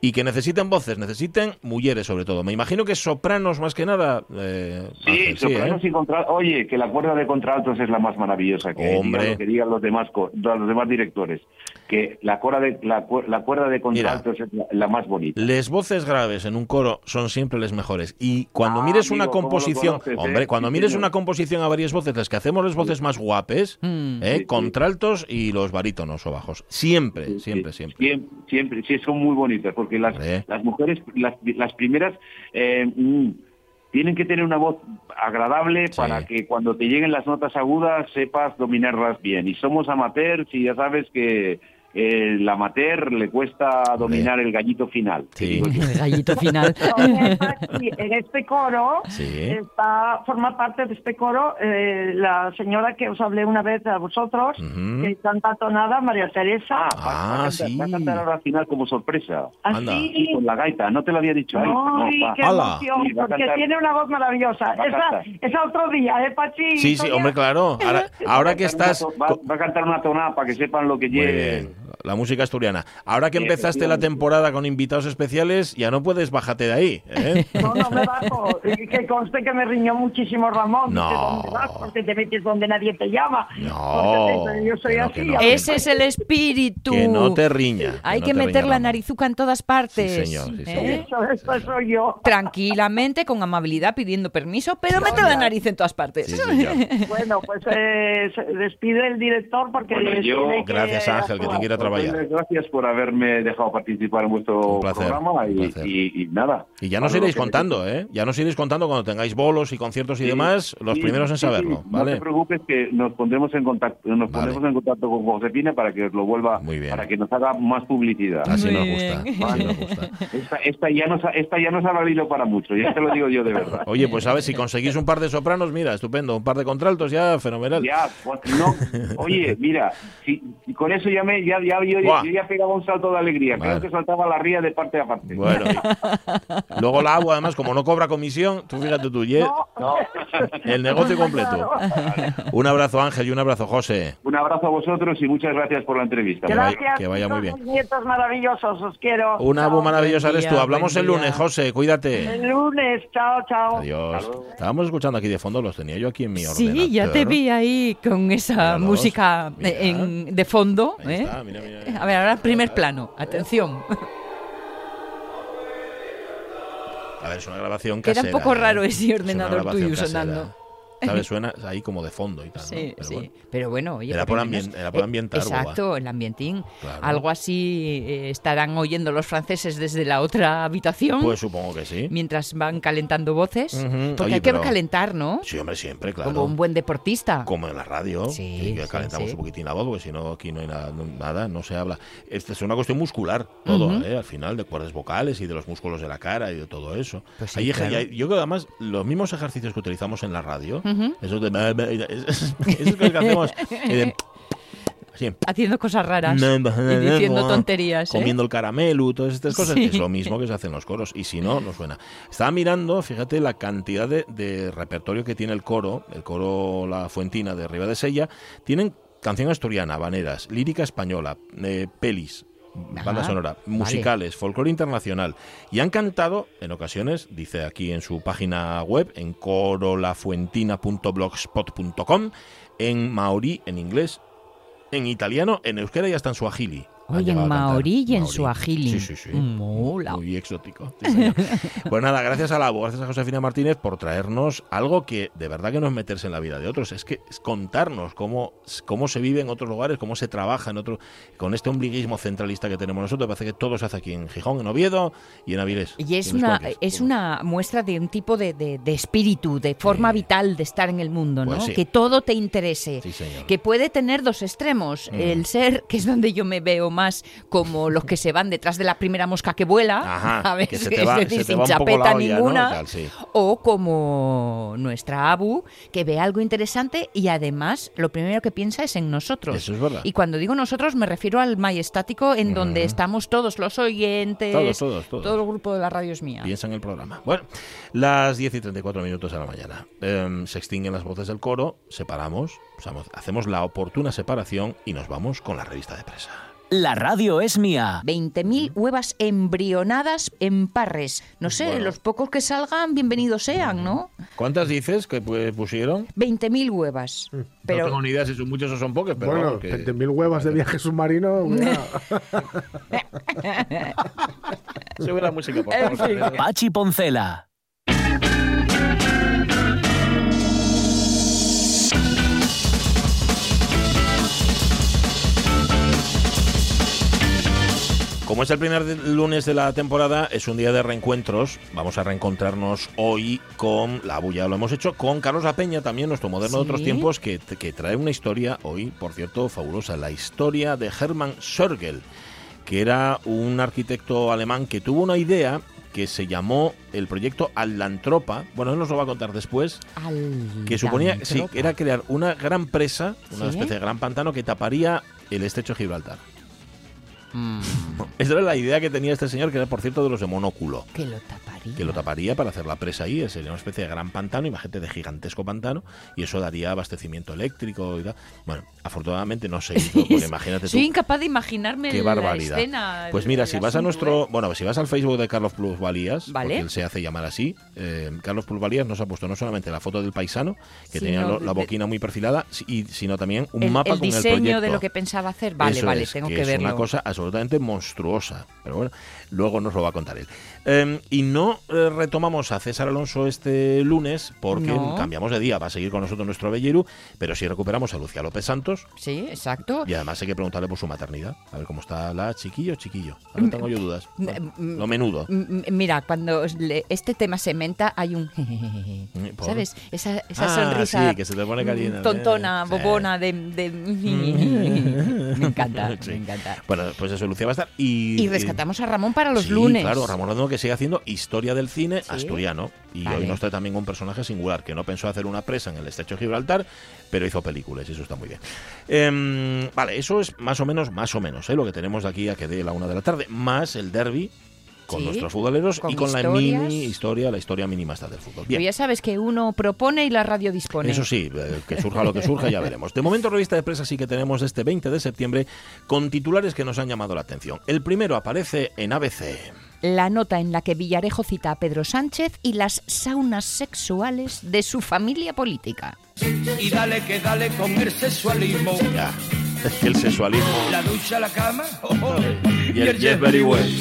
Speaker 1: y que necesiten voces, necesiten mujeres sobre todo. Me imagino que sopranos más que nada.
Speaker 5: Eh, sí, sopranos ¿eh? y contraltos. Oye, que la cuerda de contraltos es la más maravillosa que, Hombre. que digan los demás, los demás directores que la, cuerda de, la, cuerda de contraltos es la, más bonita.
Speaker 1: Las voces graves en un coro son siempre las mejores. Y cuando ah, mires una composición, hombre, eh? cuando mires una composición a varias voces, las que hacemos las voces más guapes, mm. ¿eh? contraltos y los barítonos o bajos. Siempre, siempre, siempre,
Speaker 5: siempre. sí, son muy bonitas, porque las, las mujeres, las, las primeras... Eh, mm, tienen que tener una voz agradable para que cuando te lleguen las notas agudas sepas dominarlas bien. Y somos amateurs y ya sabes que el amateur le cuesta dominar el gallito final.
Speaker 2: Sí. <laughs> El <laughs> gallito final. <laughs>
Speaker 4: en este coro está, forma parte de este coro eh, la señora que os hablé una vez a vosotros, que canta tonada, María Teresa.
Speaker 1: Ah,
Speaker 5: va,
Speaker 1: sí.
Speaker 5: Va a cantar ahora al final como sorpresa.
Speaker 4: Así.
Speaker 5: Y con la gaita, no te lo había dicho ahí.
Speaker 4: Ay, qué emoción, porque tiene una voz maravillosa. Esa, esa, otro día, ¿eh, Pachi?
Speaker 1: Sí, sí, hombre, claro. Ahora, ahora que estás...
Speaker 5: Va, a cantar una tonada para que sepan lo que lleve
Speaker 1: la música asturiana. Ahora que empezaste la temporada con invitados especiales, ya no puedes bajarte de ahí. ¿eh? <laughs>
Speaker 4: No, no me bajo. Que conste que me riñó muchísimo Ramón.
Speaker 1: No.
Speaker 4: Porque te metes donde nadie te llama.
Speaker 1: No.
Speaker 4: yo soy así.
Speaker 2: Ese es el espíritu.
Speaker 1: Que no te riña.
Speaker 2: Hay que, meter la narizuca en todas partes.
Speaker 1: Sí, señor.
Speaker 4: ¿Eh? Eso, soy yo.
Speaker 2: Tranquilamente, con amabilidad, pidiendo permiso, pero mete la nariz en todas partes.
Speaker 4: bueno, pues eh, despide el director porque...
Speaker 1: yo, gracias Ángel, que te quiera trabajar trabajar.
Speaker 5: Gracias por haberme dejado participar en vuestro programa y, nada.
Speaker 1: Y ya nos iréis contando, ¿eh? Ya nos iréis contando cuando tengáis bolos y conciertos y demás, los primeros en saberlo, ¿vale?
Speaker 5: No te preocupes que nos pondremos en contacto, nos pondremos en contacto con Josefina para que os lo vuelva, para que nos haga más publicidad.
Speaker 1: Así nos gusta, así nos gusta.
Speaker 5: Esta, ya nos, esta ya nos ha valido para mucho, ya te lo digo yo de verdad.
Speaker 1: Oye, pues sabes, si conseguís un par de sopranos, mira, estupendo, un par de contraltos ya fenomenal.
Speaker 5: Ya, pues, no, oye, mira, si, con eso ya me ya, ya yo, yo, ya pegaba un salto de alegría, creo que saltaba la ría de parte a parte.
Speaker 1: Bueno, <laughs> luego la agua además como no cobra comisión, tú fíjate tú, <laughs> el negocio completo. Un abrazo Ángel y un abrazo José.
Speaker 5: Un abrazo a vosotros y muchas gracias por la entrevista.
Speaker 4: Gracias.
Speaker 1: Que vaya, muy bien.
Speaker 4: Nietos maravillosos, os quiero.
Speaker 1: Una abu maravillosa eres tú. Hablamos el lunes, José, cuídate.
Speaker 4: El lunes, chao, chao.
Speaker 1: Adiós. Estábamos escuchando aquí de fondo, los tenía yo aquí en mi orden.
Speaker 2: Sí, ya te vi ahí con esa música en, de fondo. ¿eh? A ver, ahora primer plano. Atención.
Speaker 1: A ver, es una grabación casera.
Speaker 2: Era un poco raro ¿eh? ese ordenador tuyo sonando.
Speaker 1: ¿Sabes? Suena ahí como de fondo y tal.
Speaker 2: Sí,
Speaker 1: pero
Speaker 2: sí.
Speaker 1: Bueno.
Speaker 2: Pero bueno, oye,
Speaker 1: era, por era por ambientar.
Speaker 2: Exacto, el ambientín. Algo así eh, estarán oyendo los franceses desde la otra habitación.
Speaker 1: Pues supongo que sí.
Speaker 2: Mientras van calentando voces. Porque hay que calentar, ¿no?
Speaker 1: Sí, hombre, siempre, claro.
Speaker 2: Como un buen deportista.
Speaker 1: Como en la radio. Sí. Que calentamos un poquitín la voz, porque si no, aquí no hay nada, nada, no se habla. Esta es una cuestión muscular, todo, ¿eh? Al final, de cuerdas vocales y de los músculos de la cara y de todo eso. Pues yo creo que además, los mismos ejercicios que utilizamos en la radio, de eso es que hacemos.
Speaker 2: Haciendo cosas raras y diciendo tonterías.
Speaker 1: ¿eh? Comiendo el caramelo, todas estas cosas. Es lo mismo que se hacen los coros. Y si no, no suena. Estaba mirando, fíjate, la cantidad de, repertorio que tiene el coro, el coro La Fuentina de Riva de Sella. Tienen canción asturiana, habaneras, lírica española, eh, pelis, banda sonora, musicales, folclore internacional. Y han cantado, en ocasiones, dice aquí en su página web, en corolafuentina.blogspot.com, en maorí, en inglés, en italiano, en euskera y hasta en suajili.
Speaker 2: Oye, en maorí y en suajili.
Speaker 1: Sí, sí, sí. Muy exótico. <laughs> pues nada, gracias a la gracias a Josefina Martínez por traernos algo que de verdad que no es meterse en la vida de otros, es que es contarnos cómo, cómo se vive en otros lugares, cómo se trabaja en otro, con este ombliguismo centralista que tenemos nosotros. Parece que todo se hace aquí en Gijón, en Oviedo y en Avilés.
Speaker 2: Y es, una, es una muestra de un tipo de, espíritu, de forma vital de estar en el mundo, ¿no? Pues que todo te interese. Que puede tener dos extremos. Mm. El ser, que es donde yo me veo más como los que se van detrás de la primera mosca que vuela, <laughs> a ver, sin chapeta ninguna, o como nuestra Abu, que ve algo interesante y además lo primero que piensa es en nosotros. Y cuando digo nosotros me refiero al majestático en donde estamos todos los oyentes, todo el grupo de la radio es mía.
Speaker 1: Piensa en el programa. Bueno, las 10 y 34 minutos de la mañana. Em, se extinguen las voces del coro, separamos, hacemos la oportuna separación y nos vamos con la revista de presa.
Speaker 3: La radio es mía.
Speaker 2: 20.000 huevas embrionadas en parres. No sé, los pocos que salgan, bienvenidos sean, ¿no?
Speaker 1: ¿Cuántas dices que pusieron?
Speaker 2: 20.000 huevas.
Speaker 1: Mm. Pero... No tengo ni idea si son muchos o son pocos, pero
Speaker 6: bueno, 20.000 huevas de viaje submarino. <laughs>
Speaker 1: Sube <laughs> la música, por favor.
Speaker 3: Pachi Poncela.
Speaker 1: Como es el primer lunes de la temporada, es un día de reencuentros. Vamos a reencontrarnos hoy con la bulla, lo hemos hecho con Carlos La Peña, también nuestro moderno de otros tiempos, que, trae una historia hoy, por cierto, fabulosa. La historia de Hermann Schörgel, que era un arquitecto alemán que tuvo una idea que se llamó el proyecto Atlantropa. Bueno, él nos lo va a contar después. Que suponía, sí, era crear una gran presa, una especie de gran pantano que taparía el estrecho de Gibraltar. Mm. Esa era la idea que tenía este señor, que era por cierto de los de monóculo.
Speaker 2: Que lo taparía.
Speaker 1: Que lo taparía para hacer la presa ahí. Sería una especie de gran pantano, imagínate de gigantesco pantano, y eso daría abastecimiento eléctrico y tal. Bueno, afortunadamente no se hizo, porque <laughs> imagínate tú.
Speaker 2: Soy incapaz de imaginarme
Speaker 1: qué barbaridad.
Speaker 2: pues
Speaker 1: mira, si vas a nuestro. ¿eh? Bueno, si vas al Facebook de Carlos Plusvalías, ¿Vale? él se hace llamar así, eh, Carlos Plusvalías nos ha puesto no solamente la foto del paisano, que tenía la boquina muy perfilada, y, sino también un mapa con el
Speaker 2: proyecto. El diseño de lo que pensaba hacer. Vale, vale, tengo que,
Speaker 1: es
Speaker 2: verlo.
Speaker 1: una cosa absolutamente monstruosa. Pero bueno, luego nos lo va a contar él. Em, y no eh, retomamos a César Alonso este lunes porque cambiamos de día. Va a seguir con nosotros nuestro Belleru, pero sí recuperamos a Lucía López Santos.
Speaker 2: Sí, exacto.
Speaker 1: Y además hay que preguntarle por su maternidad. A ver cómo está la chiquillo, chiquillo. Ahora tengo yo dudas. lo menudo.
Speaker 2: Mira, cuando este tema se menta, hay un. <laughs> ¿Sabes? Esa, esa ah, sonrisa.
Speaker 1: Sí, que se te pone caliente.
Speaker 2: Tontona, bobona, de. <laughs> me encanta, <laughs> me encanta.
Speaker 1: Bueno, pues eso, Lucía va a estar. Y,
Speaker 2: y rescatamos a Ramón para los lunes.
Speaker 1: Claro, Ramón Redondo que sigue haciendo historia del cine asturiano. Y hoy nos trae también un personaje singular que no pensó hacer una presa en el estrecho de Gibraltar, pero hizo películas y eso está muy bien. Em, vale, eso es más o menos, más o menos, ¿eh? lo que tenemos de aquí a que dé la una de la tarde, más el derby con nuestros futboleros y con la mini historia, la historia mínima está del fútbol.
Speaker 2: Bien. ya sabes que uno propone y la radio dispone.
Speaker 1: Eso sí, eh, que surja lo que surja, ya veremos. De momento, revista de prensa sí que tenemos este 20 de septiembre con titulares que nos han llamado la atención. El primero aparece en ABC
Speaker 2: la nota en la que Villarejo cita a Pedro Sánchez y las saunas sexuales de su familia política.
Speaker 7: Y dale que dale con el sexualismo.
Speaker 1: Ya, es que el sexualismo.
Speaker 7: La ducha, la cama, oh,
Speaker 1: y, el, el Very Well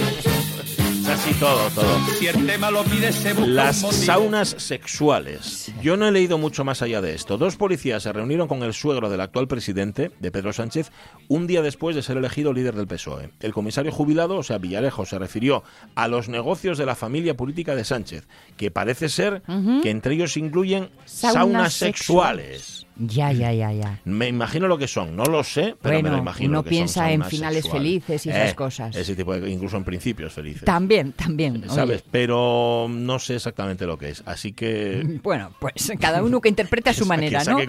Speaker 1: así todo, todo.
Speaker 7: Si el tema lo pide, se
Speaker 1: Las saunas sexuales. Yo no he leído mucho más allá de esto. Dos policías se reunieron con el suegro del actual presidente, de Pedro Sánchez, un día después de ser elegido líder del PSOE. El comisario jubilado, o sea, Villarejo, se refirió a los negocios de la familia política de Sánchez, que parece ser que entre ellos incluyen saunas, sexuales.
Speaker 2: Ya, ya, ya, ya.
Speaker 1: Me imagino lo que son, no lo sé, pero me lo imagino.
Speaker 2: Uno piensa en finales felices y esas eh, cosas.
Speaker 1: Ese tipo de, incluso en principios felices.
Speaker 2: También, también.
Speaker 1: ¿Sabes? Pero no sé exactamente lo que es. Así que.
Speaker 2: Bueno, pues cada uno que interprete a su <laughs> manera, ¿no?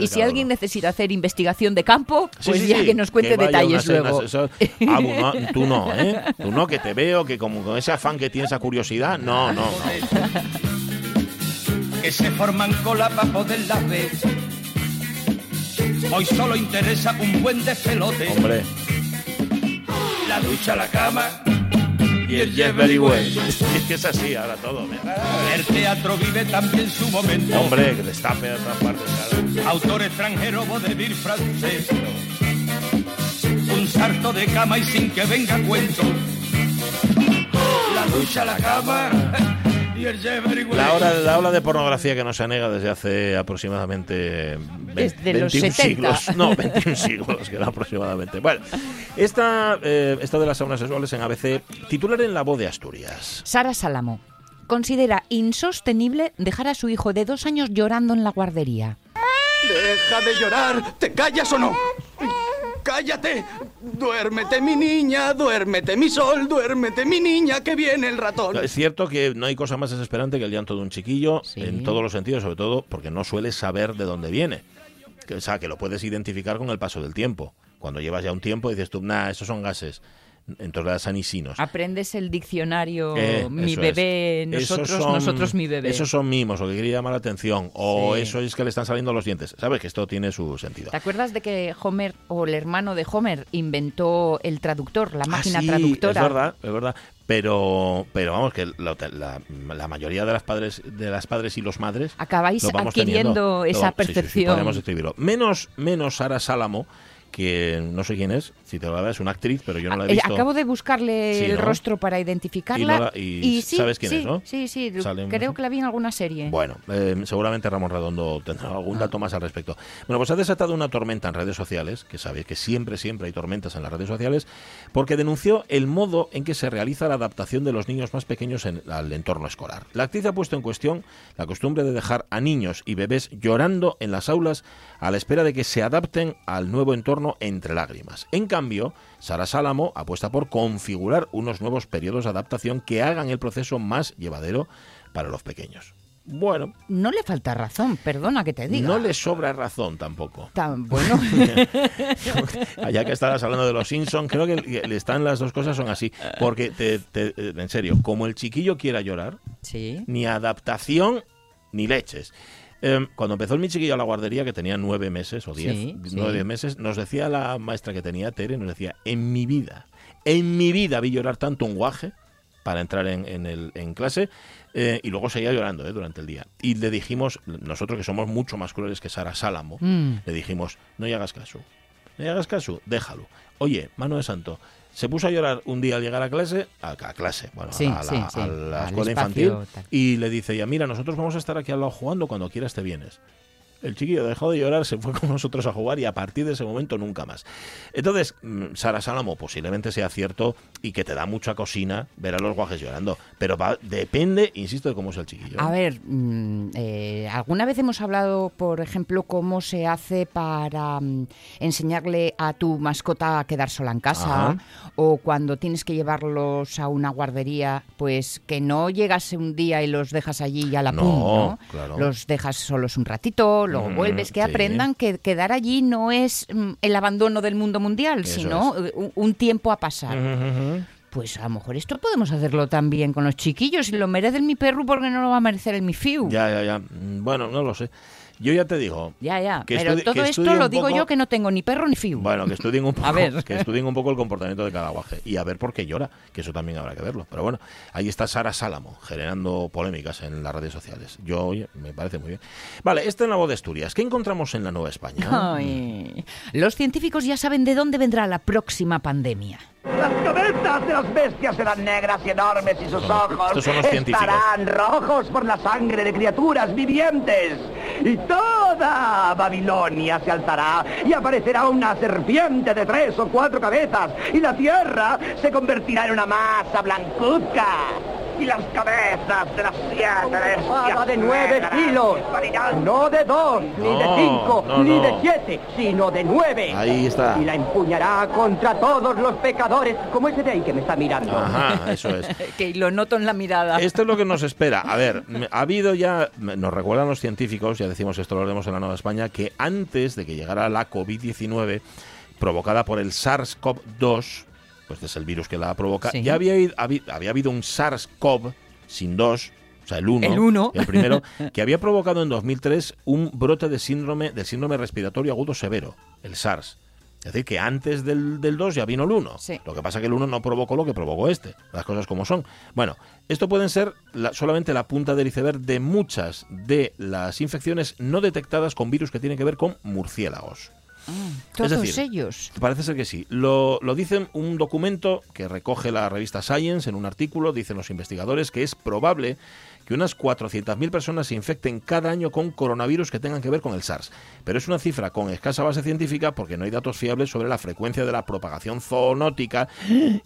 Speaker 2: Y si alguien necesita hacer investigación de campo, pues ya que nos cuente detalles luego.
Speaker 1: ah, tú no, ¿eh? Tú no, que te veo, que como con ese afán que tienes esa curiosidad, no, no, no.
Speaker 7: que se forman cola para poderla ver Hoy solo interesa un buen despelote.
Speaker 1: Hombre.
Speaker 7: La ducha, la cama.
Speaker 1: Y el Jeff Well. <laughs> Es que es así ahora todo.
Speaker 7: El teatro vive también su momento.
Speaker 1: Hombre, que destape a otras partes.
Speaker 7: Autor extranjero, vodevil francés. Un sarto de cama y sin que venga cuento. La ducha, la cama
Speaker 1: la ola, la ola de pornografía que no se anega desde hace aproximadamente 21 siglos. No, 21 siglos, que era aproximadamente. Bueno, esta, eh, esta de las saunas sexuales en ABC, titular en La Voz de Asturias.
Speaker 2: Sara Salamo considera insostenible dejar a su hijo de dos años llorando en la guardería.
Speaker 7: ¡Deja de llorar! ¿Te callas o no? ¡Cállate! Duérmete, mi niña, duérmete, mi sol, duérmete, mi niña, que viene el ratón.
Speaker 1: Es cierto que no hay cosa más desesperante que el llanto de un chiquillo, en todos los sentidos, sobre todo porque no sueles saber de dónde viene. O sea, que lo puedes identificar con el paso del tiempo. Cuando llevas ya un tiempo dices tú, nah, esos son gases entonces las sanisinos.
Speaker 2: Aprendes el diccionario eh, mi bebé, nosotros, nosotros mi bebé.
Speaker 1: Esos son mimos, o que quería llamar la atención, o eso es que le están saliendo los dientes. Sabes que esto tiene su sentido.
Speaker 2: ¿Te acuerdas de que Homer, o el hermano de Homer, inventó el traductor, la ah, máquina traductora?
Speaker 1: Es verdad, es verdad. Pero, pero vamos, que la, la, mayoría de las padres de las padres y los madres
Speaker 2: acabáis adquiriendo esa percepción.
Speaker 1: podemos escribirlo. Menos, menos Sara Sálamo, que no sé quién es, si te lo ver, es una actriz, pero yo no la he ah, eh, visto.
Speaker 2: Acabo de buscarle el rostro para identificarla.
Speaker 1: Y, sabes quién es, ¿no?
Speaker 2: Sí, sí, creo que la vi en alguna serie.
Speaker 1: Bueno, eh, seguramente Ramón Redondo tendrá algún dato ah. más al respecto. Bueno, pues ha desatado una tormenta en redes sociales, que sabéis que siempre, siempre hay tormentas en las redes sociales, porque denunció el modo en que se realiza la adaptación de los niños más pequeños en, al entorno escolar. La actriz ha puesto en cuestión la costumbre de dejar a niños y bebés llorando en las aulas a la espera de que se adapten al nuevo entorno entre lágrimas. En cambio, Sara Sálamo apuesta por configurar unos nuevos periodos de adaptación que hagan el proceso más llevadero para los pequeños. Bueno.
Speaker 2: No le falta razón, perdona que te diga.
Speaker 1: No le sobra razón tampoco.
Speaker 2: Tan bueno. <laughs>
Speaker 1: Allá que estabas hablando de los Simpsons, creo que están las dos cosas son así. Porque, en serio, como el chiquillo quiera llorar,
Speaker 2: ¿Sí?
Speaker 1: ni adaptación ni leches. Em, cuando empezó el mi chiquillo a la guardería, que tenía nueve meses o diez, nueve meses, nos decía la maestra que tenía, Tere, nos decía, en mi vida, en mi vida vi llorar tanto un guaje para entrar en, el, en clase eh, y luego seguía llorando eh, durante el día. Y le dijimos, nosotros que somos mucho más crueles que Sara Sálamo, mm. le dijimos, no hagas caso, no hagas caso, déjalo. Oye, mano de santo, se puso a llorar un día al llegar a clase, a, clase, bueno, a, la, escuela infantil, y le dice ya, mira, nosotros vamos a estar aquí al lado jugando, cuando quieras te vienes. El chiquillo dejó de llorar, se fue con nosotros a jugar y a partir de ese momento nunca más. Entonces, mm, Sara Salamo posiblemente sea cierto y que te da mucha cocina ver a los guajes llorando, pero depende, insisto, de cómo es el chiquillo.
Speaker 2: A ver, mm, eh, alguna vez hemos hablado, por ejemplo, cómo se hace para mm, enseñarle a tu mascota a quedar sola en casa o cuando tienes que llevarlos a una guardería, pues que no llegas un día y los dejas allí y a la no, Los dejas solos un ratito, luego mm, vuelves, que aprendan que quedar allí no es mm, el abandono del mundo mundial, sino un, tiempo a pasar. Pues a lo mejor esto podemos hacerlo también con los chiquillos. Si lo merece mi perro, porque no lo va a merecer el mi fiu?
Speaker 1: Ya, ya, ya. Bueno, no lo sé. Yo ya te digo.
Speaker 2: Ya, ya. pero todo esto lo digo yo que no tengo ni perro ni fiu.
Speaker 1: Bueno, que estudien un <laughs> poco, que estudien un poco el comportamiento de cada guaje y a ver por qué llora, que eso también habrá que verlo. Pero bueno, ahí está Sara Sálamo generando polémicas en las redes sociales. Yo, oye, me parece muy bien. Vale, esta es la voz de Asturias. ¿Qué encontramos en la Nueva España?
Speaker 2: Los científicos ya saben de dónde vendrá la próxima pandemia.
Speaker 8: Las cabezas de las bestias serán negras y enormes y sus ojos estarán rojos por la sangre de criaturas vivientes. Y toda Babilonia se alzará y aparecerá una serpiente de tres o cuatro cabezas y la tierra se convertirá en una masa blancuzca y las cabezas de las siete de nueve kilos. No de dos, ni de cinco, ni de siete, sino de nueve.
Speaker 1: Ahí está.
Speaker 8: Y la empuñará contra todos los pecadores, como ese de ahí que me está mirando.
Speaker 1: Ajá, eso es. <laughs>
Speaker 2: que lo noto en la mirada.
Speaker 1: Esto es lo que nos espera. A ver, ha habido ya, nos recuerdan los científicos, ya decimos esto lo haremos en la Nueva España, que antes de que llegara la COVID-19, provocada por el SARS-CoV-2, pues es el virus que la provoca. Ya había, había, habido un SARS-CoV sin dos, o sea, el 1,
Speaker 2: el, uno.
Speaker 1: el primero, <laughs> que había provocado en 2003 un brote de síndrome, del síndrome respiratorio agudo severo, el SARS. Es decir, que antes del, del 2 ya vino el 1. Lo que pasa es que el 1 no provocó lo que provocó este. Las cosas como son. Bueno, esto pueden ser solamente la punta del iceberg de muchas de las infecciones no detectadas con virus que tienen que ver con murciélagos.
Speaker 2: Mm, todos ellos.
Speaker 1: Parece ser que sí. Lo, lo dicen un documento que recoge la revista Science en un artículo, dicen los investigadores que es probable que unas 400.000 personas se infecten cada año con coronavirus que tengan que ver con el SARS. Pero es una cifra con escasa base científica porque no hay datos fiables sobre la frecuencia de la propagación zoonótica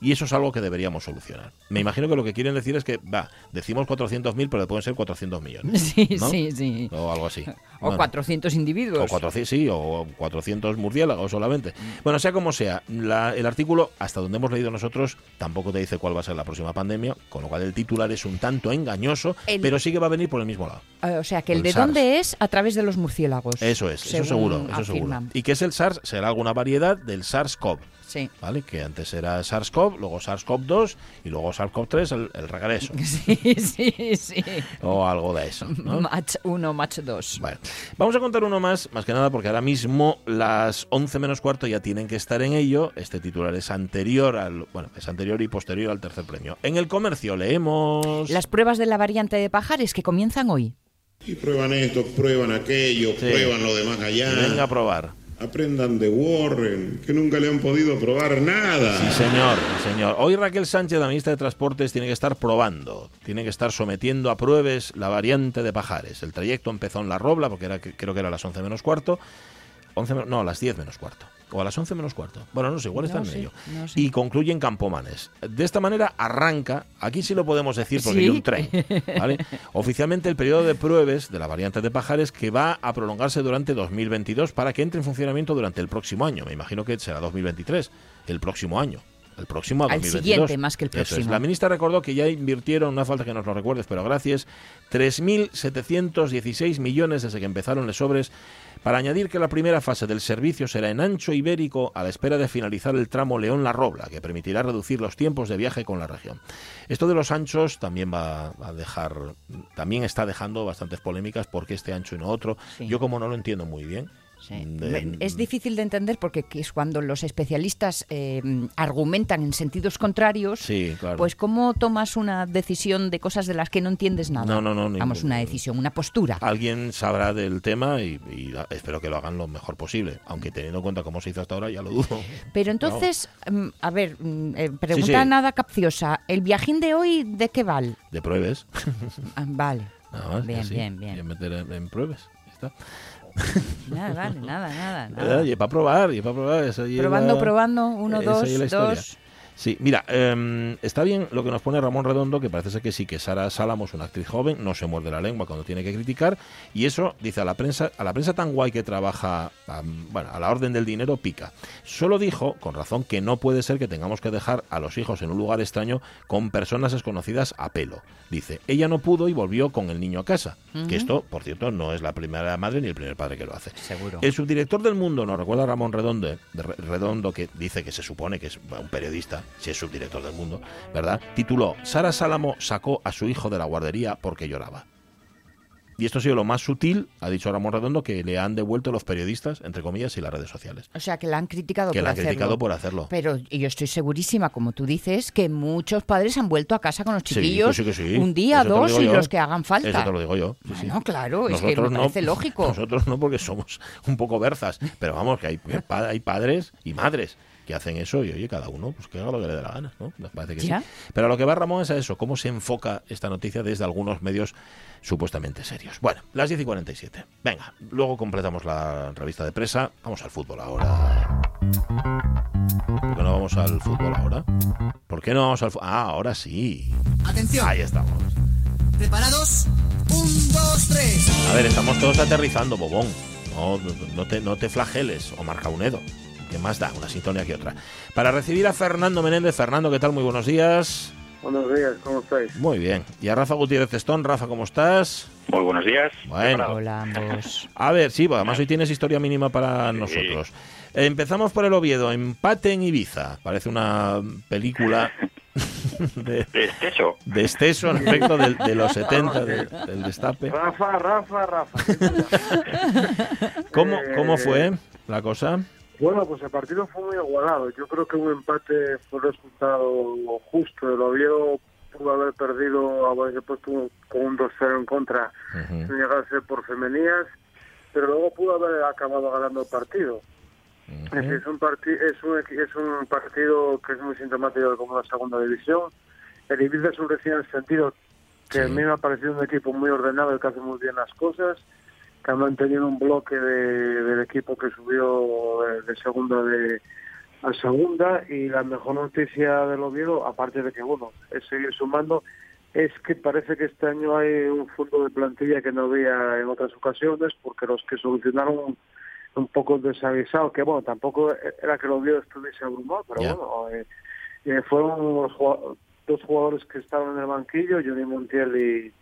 Speaker 1: y eso es algo que deberíamos solucionar. Me imagino que lo que quieren decir es que, va, decimos 400.000, pero pueden ser 400 millones. <laughs>
Speaker 2: Sí, sí, sí.
Speaker 1: O algo así.
Speaker 2: O 400 individuos.
Speaker 1: O 400, sí, o 400 murciélagos solamente. Bueno, sea como sea, el artículo, hasta donde hemos leído nosotros, tampoco te dice cuál va a ser la próxima pandemia, con lo cual el titular es un tanto engañoso, pero sí que va a venir por el mismo lado.
Speaker 2: Eh, o sea, que el, de dónde es a través de los murciélagos.
Speaker 1: Eso es, eso seguro, eso seguro. Y que es el SARS, será alguna variedad del SARS-CoV.
Speaker 2: Sí.
Speaker 1: ¿Vale? Que antes era SARS-CoV, luego SARS-CoV-2 y luego SARS-CoV-3, el, regreso. <laughs>
Speaker 2: Sí, sí, sí.
Speaker 1: O algo de eso.
Speaker 2: Match 1, match 2.
Speaker 1: Bueno, vamos a contar uno más, más que nada porque ahora mismo las 11 menos cuarto ya tienen que estar en ello. Este titular es anterior al, bueno, es anterior y posterior al tercer premio. En el comercio leemos...
Speaker 2: Las pruebas de la variante de Pajares que comienzan hoy.
Speaker 9: Y prueban esto, prueban aquello, prueban lo demás allá.
Speaker 1: venga a probar.
Speaker 9: Aprendan de Warren, que nunca le han podido probar nada.
Speaker 1: Sí, señor, señor. Hoy Raquel Sánchez, la ministra de Transportes, tiene que estar probando, tiene que estar sometiendo a pruebas la variante de Pajares. El trayecto empezó en La Robla, porque era, creo que era las 11 menos cuarto. 11, no, a las 10 menos cuarto o a las 11 menos cuarto. Bueno, no sé, igual está en medio. Y concluye en Campomanes. De esta manera arranca, aquí sí lo podemos decir porque hay un tren, <laughs> Oficialmente el periodo de pruebas de la variante de Pajares que va a prolongarse durante 2022 para que entre en funcionamiento durante el próximo año. Me imagino que será 2023, el próximo año el próximo a Al
Speaker 2: siguiente, más que el próximo.
Speaker 1: La ministra recordó que ya invirtieron, una falta que nos lo recuerdes, pero gracias, 3.716 millones desde que empezaron los sobres para añadir que la primera fase del servicio será en ancho ibérico a la espera de finalizar el tramo León-La Robla, que permitirá reducir los tiempos de viaje con la región. Esto de los anchos también va a dejar, también está dejando bastantes polémicas porque este ancho y no otro. Yo como no lo entiendo muy bien,
Speaker 2: Es difícil de entender porque es cuando los especialistas eh, argumentan en sentidos contrarios, pues cómo tomas una decisión de cosas de las que no entiendes nada.
Speaker 1: No, no, no.
Speaker 2: Vamos, una decisión, una postura.
Speaker 1: Alguien sabrá del tema y, espero que lo hagan lo mejor posible, aunque teniendo en cuenta cómo se hizo hasta ahora ya lo dudo. <laughs>
Speaker 2: Pero entonces, mm, a ver, mm, eh, pregunta nada capciosa. ¿El viajín de hoy de qué vale?
Speaker 1: De pruebas.
Speaker 2: Ah, vale. bien, bien, bien,
Speaker 1: Y meter en, pruebas. Está. <laughs>
Speaker 2: Nada, vale, nada, nada. nada.
Speaker 1: Y para probar, y para probar.
Speaker 2: probando, probando, uno, dos, dos.
Speaker 1: Sí, mira, em, está bien lo que nos pone Ramón Redondo, que parece ser que sí, que Sara Salamos, una actriz joven, no se muerde la lengua cuando tiene que criticar, y eso, dice a la prensa, a la prensa tan guay que trabaja, bueno, a la orden del dinero, pica. Solo dijo, con razón, que no puede ser que tengamos que dejar a los hijos en un lugar extraño con personas desconocidas a pelo. Dice, ella no pudo y volvió con el niño a casa, que esto, por cierto, no es la primera madre ni el primer padre que lo hace.
Speaker 2: Seguro.
Speaker 1: El subdirector del Mundo, nos recuerda Ramón Redondo, Redondo, que dice que se supone que es un periodista, si es subdirector del mundo, ¿verdad? Tituló Sara Salamo sacó a su hijo de la guardería porque lloraba. Y esto ha sido lo más sutil, ha dicho Ramón Redondo, que le han devuelto los periodistas, entre comillas, y las redes sociales.
Speaker 2: O sea, que la han criticado
Speaker 1: que
Speaker 2: por
Speaker 1: la han criticado por hacerlo.
Speaker 2: Pero yo estoy segurísima, como tú dices, que muchos padres han vuelto a casa con los chiquillos un día, dos y los que hagan falta.
Speaker 1: Eso te lo digo yo.
Speaker 2: bueno, claro, es que me parece lógico. <laughs>
Speaker 1: Nosotros no, porque somos un poco berzas, pero vamos, que hay, hay padres y madres que hacen eso y oye, cada uno pues que haga lo que le dé la gana, ¿no? parece que sí. Pero a lo que va Ramón es a eso, cómo se enfoca esta noticia desde algunos medios supuestamente serios. Bueno, las 10 y 47. Venga, luego completamos la revista de presa. Vamos al fútbol ahora. ¿Por qué no vamos al fútbol ahora? ¿Por qué no vamos al fútbol? Ah, ahora sí.
Speaker 10: Atención.
Speaker 1: Ahí estamos.
Speaker 10: ¿Preparados? Un, dos, tres.
Speaker 1: A ver, estamos todos aterrizando, bobón. No, no, te, no te flageles, Omar Jaunedo que más da una sintonía que otra. Para recibir a Fernando Menéndez. Fernando, ¿qué tal? Muy buenos días.
Speaker 11: Buenos días, ¿cómo estáis?
Speaker 1: Muy bien. Y a Rafa Gutiérrez Estón. Rafa, ¿cómo estás?
Speaker 12: Muy buenos días.
Speaker 1: Bueno.
Speaker 2: Hola ambos.
Speaker 1: A ver, sí, además hoy tienes historia mínima para nosotros. Empezamos por el Oviedo, empate en Ibiza. Parece una película <laughs>
Speaker 12: de, de exceso.
Speaker 1: De exceso, en efecto, de, los 70, del destape.
Speaker 11: Rafa, Rafa, Rafa.
Speaker 1: ¿Cómo, ¿Cómo fue la cosa?
Speaker 11: Bueno, pues el partido fue muy igualado. Yo creo que un empate fue el resultado justo. El Oviedo pudo haber perdido, haberse puesto con un 2-0 en contra, sin llegar a ser por femenías, pero luego pudo haber acabado ganando el partido. es, un es, un, es un partido que es muy sintomático de como la segunda división. El Ibiza es un recién sentido que a mí me ha parecido un equipo muy ordenado y que hace muy bien las cosas que han mantenido un bloque de, del equipo que subió de, segunda de, a segunda y la mejor noticia del Oviedo, aparte de que, bueno, es seguir sumando, es que parece que este año hay un fondo de plantilla que no había en otras ocasiones porque los que solucionaron un poco desavisado, que bueno, tampoco era que el Oviedo estuviese abrumado, pero bueno, eh, eh, fueron dos jugadores que estaban en el banquillo, Johnny Montiel y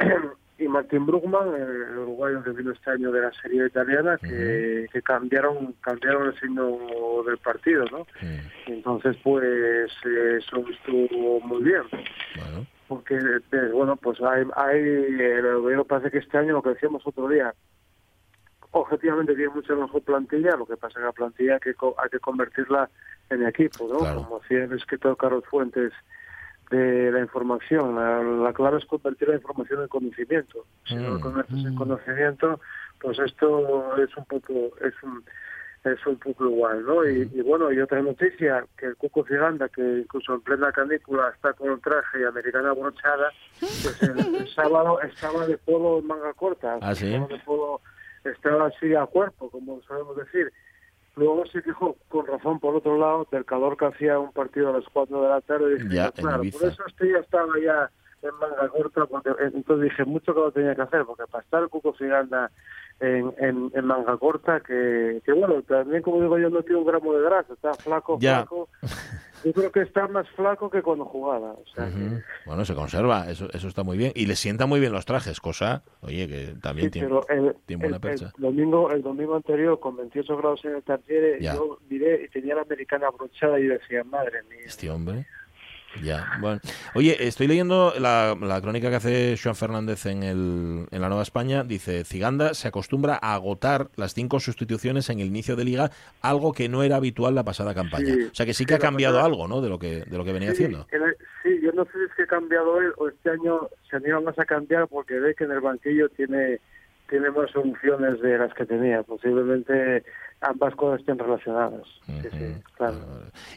Speaker 11: <clears throat> y Martin Brugman, el uruguayo que vino este año de la serie italiana, que, que cambiaron cambiaron el signo del partido, ¿no? Entonces, pues eso estuvo muy bien. Porque, eh, bueno, pues hay, hay el parece que este año, lo que decíamos otro día, objetivamente tiene mucha mejor plantilla, lo que pasa es que la plantilla hay que, hay que convertirla en equipo, ¿no? Como decía el escritor Carlos Fuentes, de la información. La, clave es convertir la información en conocimiento. Si no lo mm. conviertes en mm. conocimiento, pues esto es un poco es un es un poco igual, ¿no? Y, bueno, y otra noticia, que el Cuco Ciganda, que incluso en plena canícula está con el traje y americana brochada, pues el, sábado estaba de polo en manga corta.
Speaker 1: ¿Ah, sí?
Speaker 11: de polo estaba así a cuerpo, como sabemos decir. Luego se quejó con razón, por otro lado, del calor que hacía un partido a las 4 de la tarde. Y dije, claro, por eso este ya estaba ya en manga corta, porque, entonces dije mucho que lo tenía que hacer, porque para estar el Cuco Figanda en, en, en, manga corta, que, que bueno, también como digo yo, no tiene un gramo de grasa, está flaco, flaco. Yo creo que está más flaco que cuando jugaba. O sea
Speaker 1: Bueno, se conserva, eso, eso está muy bien. Y le sienta muy bien los trajes, cosa, oye, que también tiene, buena percha.
Speaker 11: El, domingo, el domingo anterior, con 28 grados en el Tartiere, yo miré y tenía la americana abrochada y decía, madre mía.
Speaker 1: Este hombre. Ya, bueno. Oye, estoy leyendo la, crónica que hace Joan Fernández en, el, en la Nueva España. Dice, Ciganda se acostumbra a agotar las cinco sustituciones en el inicio de liga, algo que no era habitual la pasada campaña. o sea que sí que ha cambiado algo, ¿no? De lo que, de lo que venía haciendo.
Speaker 11: Sí, yo no sé si es que ha cambiado él o este año se anima más a cambiar porque ve que en el banquillo tiene tiene más soluciones de las que tenía. Posiblemente ambas cosas estén relacionadas.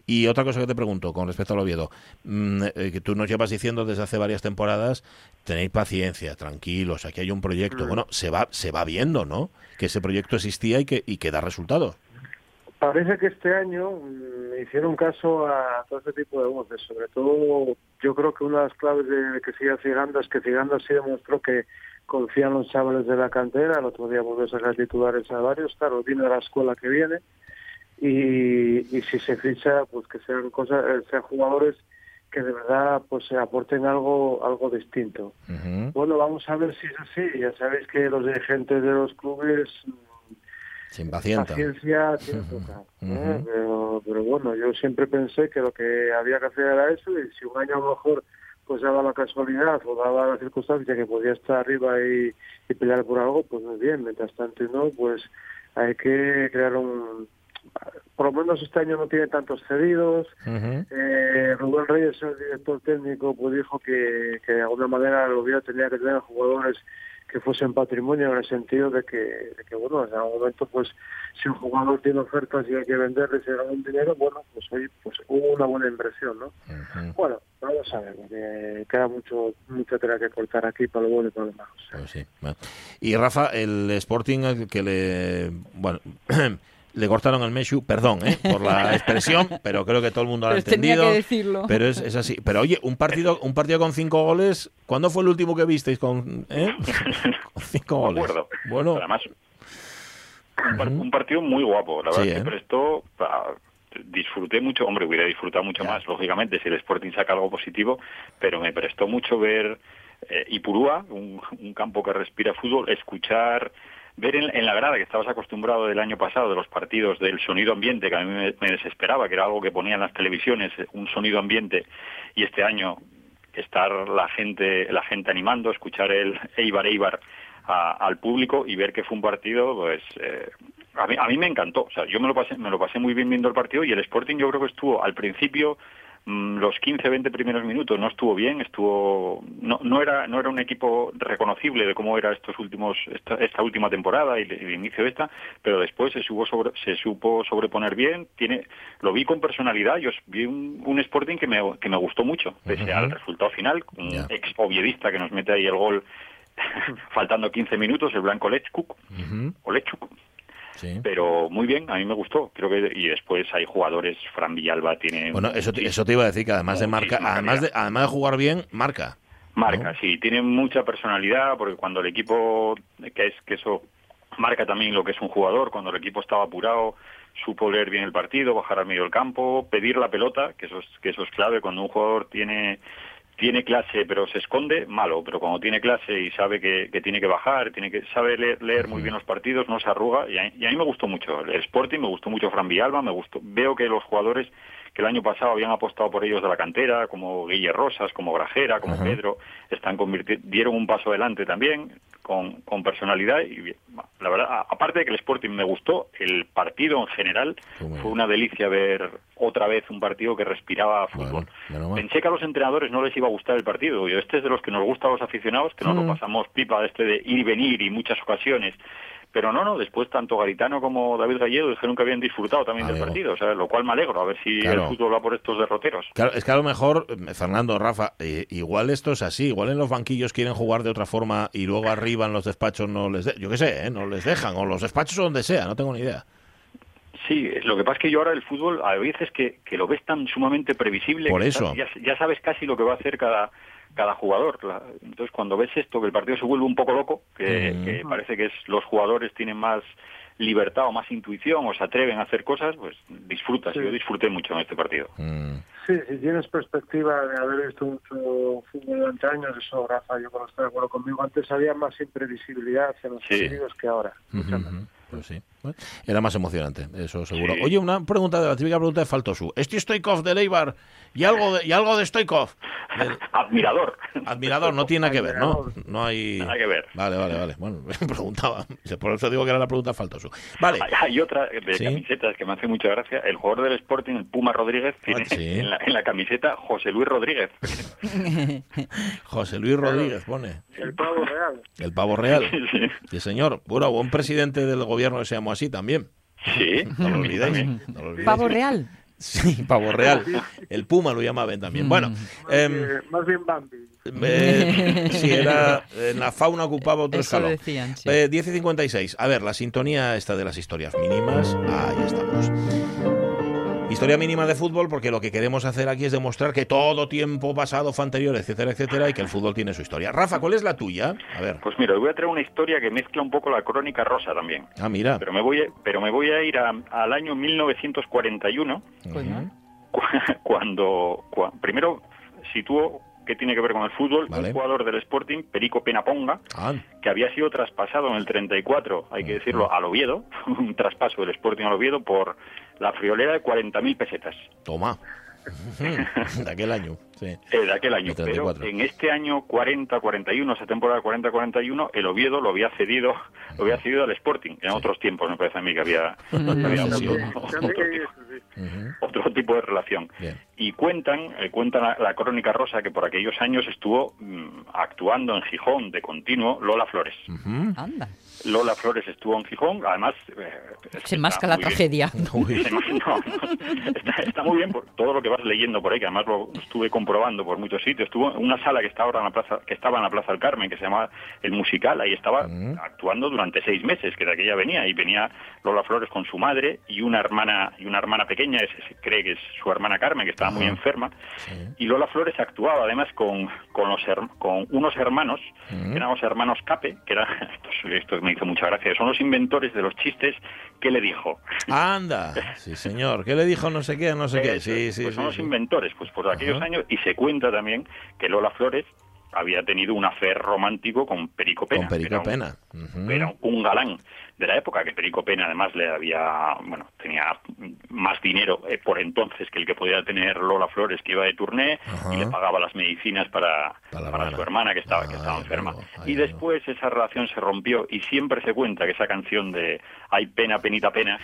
Speaker 1: Y otra cosa que te pregunto con respecto al Oviedo, mm, eh, que tú nos llevas diciendo desde hace varias temporadas, tenéis paciencia, tranquilos, aquí hay un proyecto. Mm. Bueno, se va se va viendo, ¿no? Que ese proyecto existía y que, y que da resultados.
Speaker 11: Parece que este año me mm, hicieron caso a todo este tipo de voces. Sobre todo, yo creo que una de las claves de que siga Ciganda es que Ciganda sí demostró que confían los chavales de la cantera, el otro día volvió a sacar titulares a varios, claro, viene de la escuela que viene y, si se ficha, pues que sean cosas, eh, sean jugadores que de verdad pues se aporten algo algo distinto. Bueno, vamos a ver si es así. Ya sabéis que los dirigentes de los clubes
Speaker 1: sin paciencia <laughs>
Speaker 11: tienen ¿eh? pero, pero bueno, yo siempre pensé que lo que había que hacer era eso y si un año a lo mejor pues daba la casualidad o daba la circunstancia que podía estar arriba y, pelear por algo, pues muy bien. Mientras tanto, no, pues hay que crear un... Por lo menos este año no tiene tantos cedidos. eh, Rubén Reyes, el director técnico, pues dijo que, que de alguna manera el gobierno tenía que tener jugadores que fuesen patrimonio en el sentido de que, de que, bueno, en algún momento, pues, si un jugador tiene ofertas y hay que venderle y algún dinero, bueno, pues hoy pues hubo una buena inversión, ¿no? Bueno, vamos a ver, porque queda mucho, mucha tela que cortar aquí para lo bueno y para lo malo.
Speaker 1: Pues sí. Y Rafa, el Sporting que le, bueno, <clears throat> le cortaron el Meshu, perdón ¿eh? por la <laughs> expresión, pero creo que todo el mundo lo ha entendido.
Speaker 2: Tenía que decirlo.
Speaker 1: Pero es, es, así. Pero oye, un partido, un partido con cinco goles, ¿cuándo fue el último que visteis con, eh? <laughs> cinco goles?
Speaker 12: Bueno, además un partido muy guapo, la verdad que ¿eh? prestó disfruté mucho, hombre, hubiera disfrutado mucho más, lógicamente, si el Sporting saca algo positivo, pero me prestó mucho ver eh, Ipurúa, un, un campo que respira fútbol, escuchar ver en, la grada que estabas acostumbrado del año pasado de los partidos del sonido ambiente que a mí me, desesperaba que era algo que ponían las televisiones un sonido ambiente y este año estar la gente la gente animando escuchar el Eibar Eibar al público y ver que fue un partido pues eh, a mí, a mí me encantó. O sea yo me lo pasé me lo pasé muy bien viendo el partido y el Sporting yo creo que estuvo al principio los 15, 20 primeros minutos no estuvo bien, estuvo no, no era no era un equipo reconocible de cómo era estos últimos esta, última temporada y el, inicio de esta, pero después se supo sobre, se supo sobreponer bien, tiene lo vi con personalidad, yo vi un, Sporting que me que me gustó mucho, pese al resultado final, un ex oviedista que nos mete ahí el gol <laughs> faltando 15 minutos, el blanco Lechuk, o Lechuk, pero muy bien, a mí me gustó. Creo que y después hay jugadores, Fran Villalba tiene
Speaker 1: Bueno, eso te, eso te iba a decir que además de marca, además de además de jugar bien, marca.
Speaker 12: Marca, sí, tiene mucha personalidad porque cuando el equipo que es que eso marca también lo que es un jugador, cuando el equipo estaba apurado, supo leer bien el partido, bajar al medio del campo, pedir la pelota, que eso es que eso es clave cuando un jugador tiene tiene clase pero se esconde, malo, pero cuando tiene clase y sabe que, tiene que bajar, tiene que sabe leer, muy bien los partidos, no se arruga y a, y a, mí me gustó mucho. El Sporting, me gustó mucho Fran Villalba, me gustó, veo que los jugadores que el año pasado habían apostado por ellos de la cantera, como Guille Rosas, como Grajera, como Pedro, están dieron un paso adelante también, con, con personalidad y la verdad, aparte de que el Sporting me gustó, el partido en general fue una delicia ver otra vez un partido que respiraba fútbol. Pensé que a los entrenadores no les iba a gustar el partido, y este es de los que nos gusta a los aficionados, que nos lo pasamos pipa este de ir y venir y muchas ocasiones pero no, no, después tanto Garitano como David Gallego dijeron que habían disfrutado también del partido, o sea, lo cual me alegro, a ver si el fútbol va por estos derroteros.
Speaker 1: Claro, es que a lo mejor, eh, Fernando, Rafa, eh, igual esto es así, igual en los banquillos quieren jugar de otra forma y luego arriba en los despachos no les, yo qué sé, ¿eh? no les dejan, o los despachos o donde sea, no tengo ni idea.
Speaker 12: Sí, lo que pasa es que yo ahora el fútbol a veces que, que lo ves tan sumamente previsible.
Speaker 1: Por eso.
Speaker 12: Ya, ya, sabes casi lo que va a hacer cada, cada jugador. Entonces, cuando ves esto, que el partido se vuelve un poco loco, que, mm. parece que es, los jugadores tienen más libertad o más intuición o se atreven a hacer cosas, pues disfrutas. Yo disfruté mucho en este partido.
Speaker 11: Mm. Sí, si tienes perspectiva de haber visto mucho fútbol durante años, eso, Rafa, yo cuando estoy de acuerdo conmigo, antes había más imprevisibilidad en los partidos que ahora.
Speaker 1: Pues sí. Era más emocionante, eso seguro. Oye, una pregunta de la típica pregunta de Faltosu. ¿Este Stoikov de Leibar y algo de, y algo de Stoikov? <laughs>
Speaker 12: Admirador.
Speaker 1: Admirador, no tiene nada que ver, ¿no? No hay...
Speaker 12: Nada que ver.
Speaker 1: Vale, vale, vale. Bueno, me <laughs> preguntaba. Por eso digo que era la pregunta Faltosu. Vale.
Speaker 12: Hay, otra de camisetas que me hace mucha gracia. El jugador del Sporting, el Puma Rodríguez, tiene ah, en, la, en, la, camiseta José Luis Rodríguez. <laughs>
Speaker 1: José Luis Rodríguez pone.
Speaker 11: El pavo real.
Speaker 1: El pavo real. Sí, señor. Bueno, buen presidente del gobierno que se llamó así también.
Speaker 12: Sí, <laughs>
Speaker 1: no lo olvidéis.
Speaker 2: Pavo real.
Speaker 1: Sí, pavo real. El Puma lo llamaban también. Bueno,
Speaker 11: más, bien, Bambi.
Speaker 1: Eh, sí, era en la fauna ocupaba otro
Speaker 2: Eso
Speaker 1: escalón.
Speaker 2: Decían, sí.
Speaker 1: eh, 10 y 56. A ver, la sintonía esta de las historias mínimas. Ahí estamos. Historia mínima de fútbol, porque lo que queremos hacer aquí es demostrar que todo tiempo pasado fue anterior, etcétera, etcétera, y que el fútbol tiene su historia. Rafa, ¿cuál es la tuya? A ver.
Speaker 12: Pues mira, voy a traer una historia que mezcla un poco la crónica rosa también.
Speaker 1: Ah, mira.
Speaker 12: Pero me voy a, pero me voy a ir a, al año 1941,
Speaker 2: Pues no. <laughs>
Speaker 12: cuando, cua- primero sitúo qué tiene que ver con el fútbol,
Speaker 1: Vale.
Speaker 12: un jugador del Sporting, Perico Penaponga,
Speaker 1: Ah,
Speaker 12: que había sido traspasado en el 34, hay que decirlo, al Oviedo, <laughs> un traspaso del Sporting al Oviedo por la friolera de 40.000 pesetas.
Speaker 1: toma. De aquel año, sí. <laughs>
Speaker 12: Eh, de aquel año. Pero
Speaker 1: 34.
Speaker 12: en este año 40-41, esa temporada 40-41, el Oviedo lo había cedido lo había cedido al Sporting. En otros tiempos me parece a mí que había, <laughs> había
Speaker 1: Sí, sí.
Speaker 12: otro, otro tipo,
Speaker 1: Ujú.
Speaker 12: otro tipo de relación.
Speaker 1: Bien.
Speaker 12: Y cuentan, eh, cuentan la, la crónica rosa que por aquellos años estuvo mm, actuando en Gijón de continuo Lola Flores.
Speaker 2: Anda.
Speaker 12: Lola Flores estuvo en Gijón, además... eh,
Speaker 2: Se
Speaker 12: está
Speaker 2: masca la tragedia. <laughs>
Speaker 1: Uy.
Speaker 12: No, no, está, está muy bien por todo lo que vas leyendo por ahí, que además lo estuve comprobando por muchos sitios. Estuvo en una sala que estaba ahora en la plaza, que estaba en la Plaza del Carmen, que se llamaba el musical, ahí estaba actuando durante seis meses, que de aquella venía, y venía Lola Flores con su madre y una hermana y una hermana pequeña, ese se cree que es su hermana Carmen, que estaba muy enferma,
Speaker 1: Sí.
Speaker 12: y Lola Flores actuaba además con, con, los con unos hermanos,
Speaker 1: Mm.
Speaker 12: que eran los hermanos Cape, que eran, <laughs> esto, esto me hizo mucha gracia, son los inventores de los chistes que le dijo.
Speaker 1: Anda, sí señor. ¿Qué le dijo no sé qué, no sé qué? Sí,
Speaker 12: es,
Speaker 1: sí,
Speaker 12: pues son los inventores, pues por aquellos años, y se cuenta también que Lola Flores había tenido un afer romántico con Perico Pena.
Speaker 1: Con Perico
Speaker 12: era un-
Speaker 1: Pena. Ujú.
Speaker 12: Era un galán de la época, que Perico Pena además le había, bueno, tenía más dinero eh, por entonces que el que podía tener Lola Flores, que iba de turné
Speaker 1: Ajá.
Speaker 12: y le pagaba las medicinas para,
Speaker 1: Para
Speaker 12: su hermana que estaba, que estaba
Speaker 1: Ay,
Speaker 12: enferma. y después esa relación se rompió y siempre se cuenta que esa canción de Hay pena, penita, pena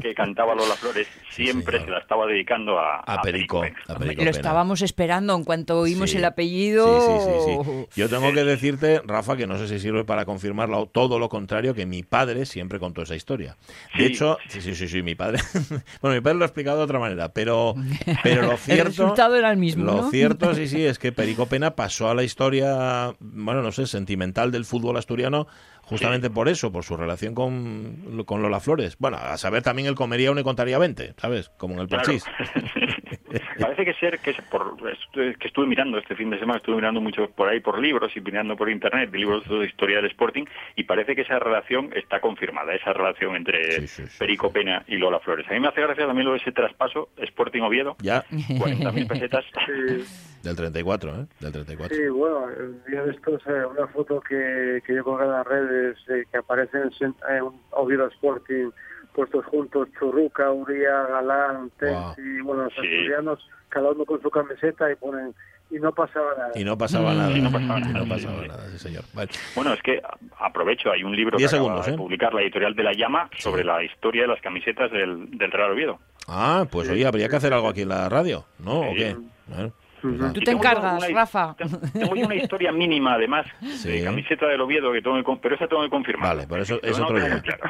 Speaker 12: que cantaba Lola Flores siempre se la estaba dedicando a,
Speaker 1: A Perico. A
Speaker 2: lo estábamos esperando en cuanto oímos
Speaker 1: Sí.
Speaker 2: el apellido.
Speaker 1: Sí, sí, sí, sí. Yo tengo que decirte, Rafa, que no sé si sirve para confirmarlo, todo lo contrario, que mi padre siempre contó esa historia. De
Speaker 12: Sí.
Speaker 1: hecho, sí, sí, sí, sí, mi padre. <laughs> bueno, mi padre lo ha explicado de otra manera, pero, <laughs> pero lo
Speaker 2: El
Speaker 1: cierto.
Speaker 2: resultado era el mismo,
Speaker 1: Lo
Speaker 2: ¿no?
Speaker 1: cierto, sí, sí, es que Perico Pena pasó a la historia, bueno, no sé, sentimental del fútbol asturiano, justamente por eso, por su relación con, con Lola Flores. Bueno, a saber también él comería uno y contaría 20, ¿sabes? Como en el
Speaker 12: Claro.
Speaker 1: parchís. <laughs> <laughs>
Speaker 12: Parece que ser que es por que estuve mirando este fin de semana, estuve mirando mucho por ahí por libros y mirando por internet de libros de historia del Sporting y parece que esa relación está confirmada, esa relación entre
Speaker 1: Sí, sí, sí,
Speaker 12: Perico Pena y Lola Flores. A mí me hace gracia también lo de ese traspaso Sporting Oviedo,
Speaker 1: Ya,
Speaker 12: 40.000 pesetas. <laughs>
Speaker 11: Sí,
Speaker 1: del 34, ¿eh? Del 34.
Speaker 11: sí, bueno, el día de estos, eh, una foto que, que yo colgué en las redes, eh, que aparece en, en un Oviedo Sporting, puestos juntos Churruca, Uría, Galán, Tensi, bueno, los
Speaker 12: Sí.
Speaker 11: asturianos, cada uno con su camiseta y ponen, y no pasaba nada.
Speaker 1: Y no pasaba nada.
Speaker 12: Y no pasaba
Speaker 1: Y no
Speaker 12: nada,
Speaker 1: pasaba
Speaker 12: sí,
Speaker 1: nada, sí, señor. Vale.
Speaker 12: Bueno, es que aprovecho, hay un libro que
Speaker 1: Diez
Speaker 12: acaba
Speaker 1: segundos,
Speaker 12: de
Speaker 1: ¿eh?
Speaker 12: publicar la editorial de La Llama sobre la historia de las camisetas del, del Real Oviedo.
Speaker 1: Ah, pues oye, habría que hacer algo aquí en la radio, ¿no? ¿O qué? Bueno, nada.
Speaker 2: Tú te
Speaker 12: tengo yo
Speaker 2: encargas,
Speaker 12: una-
Speaker 2: Rafa.
Speaker 12: Tengo yo una historia mínima, además,
Speaker 1: Sí.
Speaker 12: de camiseta del Oviedo, que tengo que, con- pero esa tengo que confirmar.
Speaker 1: Vale, por eso es
Speaker 12: no
Speaker 1: otro día.
Speaker 12: claro.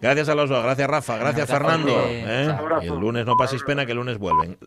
Speaker 1: Gracias a los dos, gracias Rafa, gracias Fernando. ¿eh? El lunes no paséis pena que el lunes vuelven.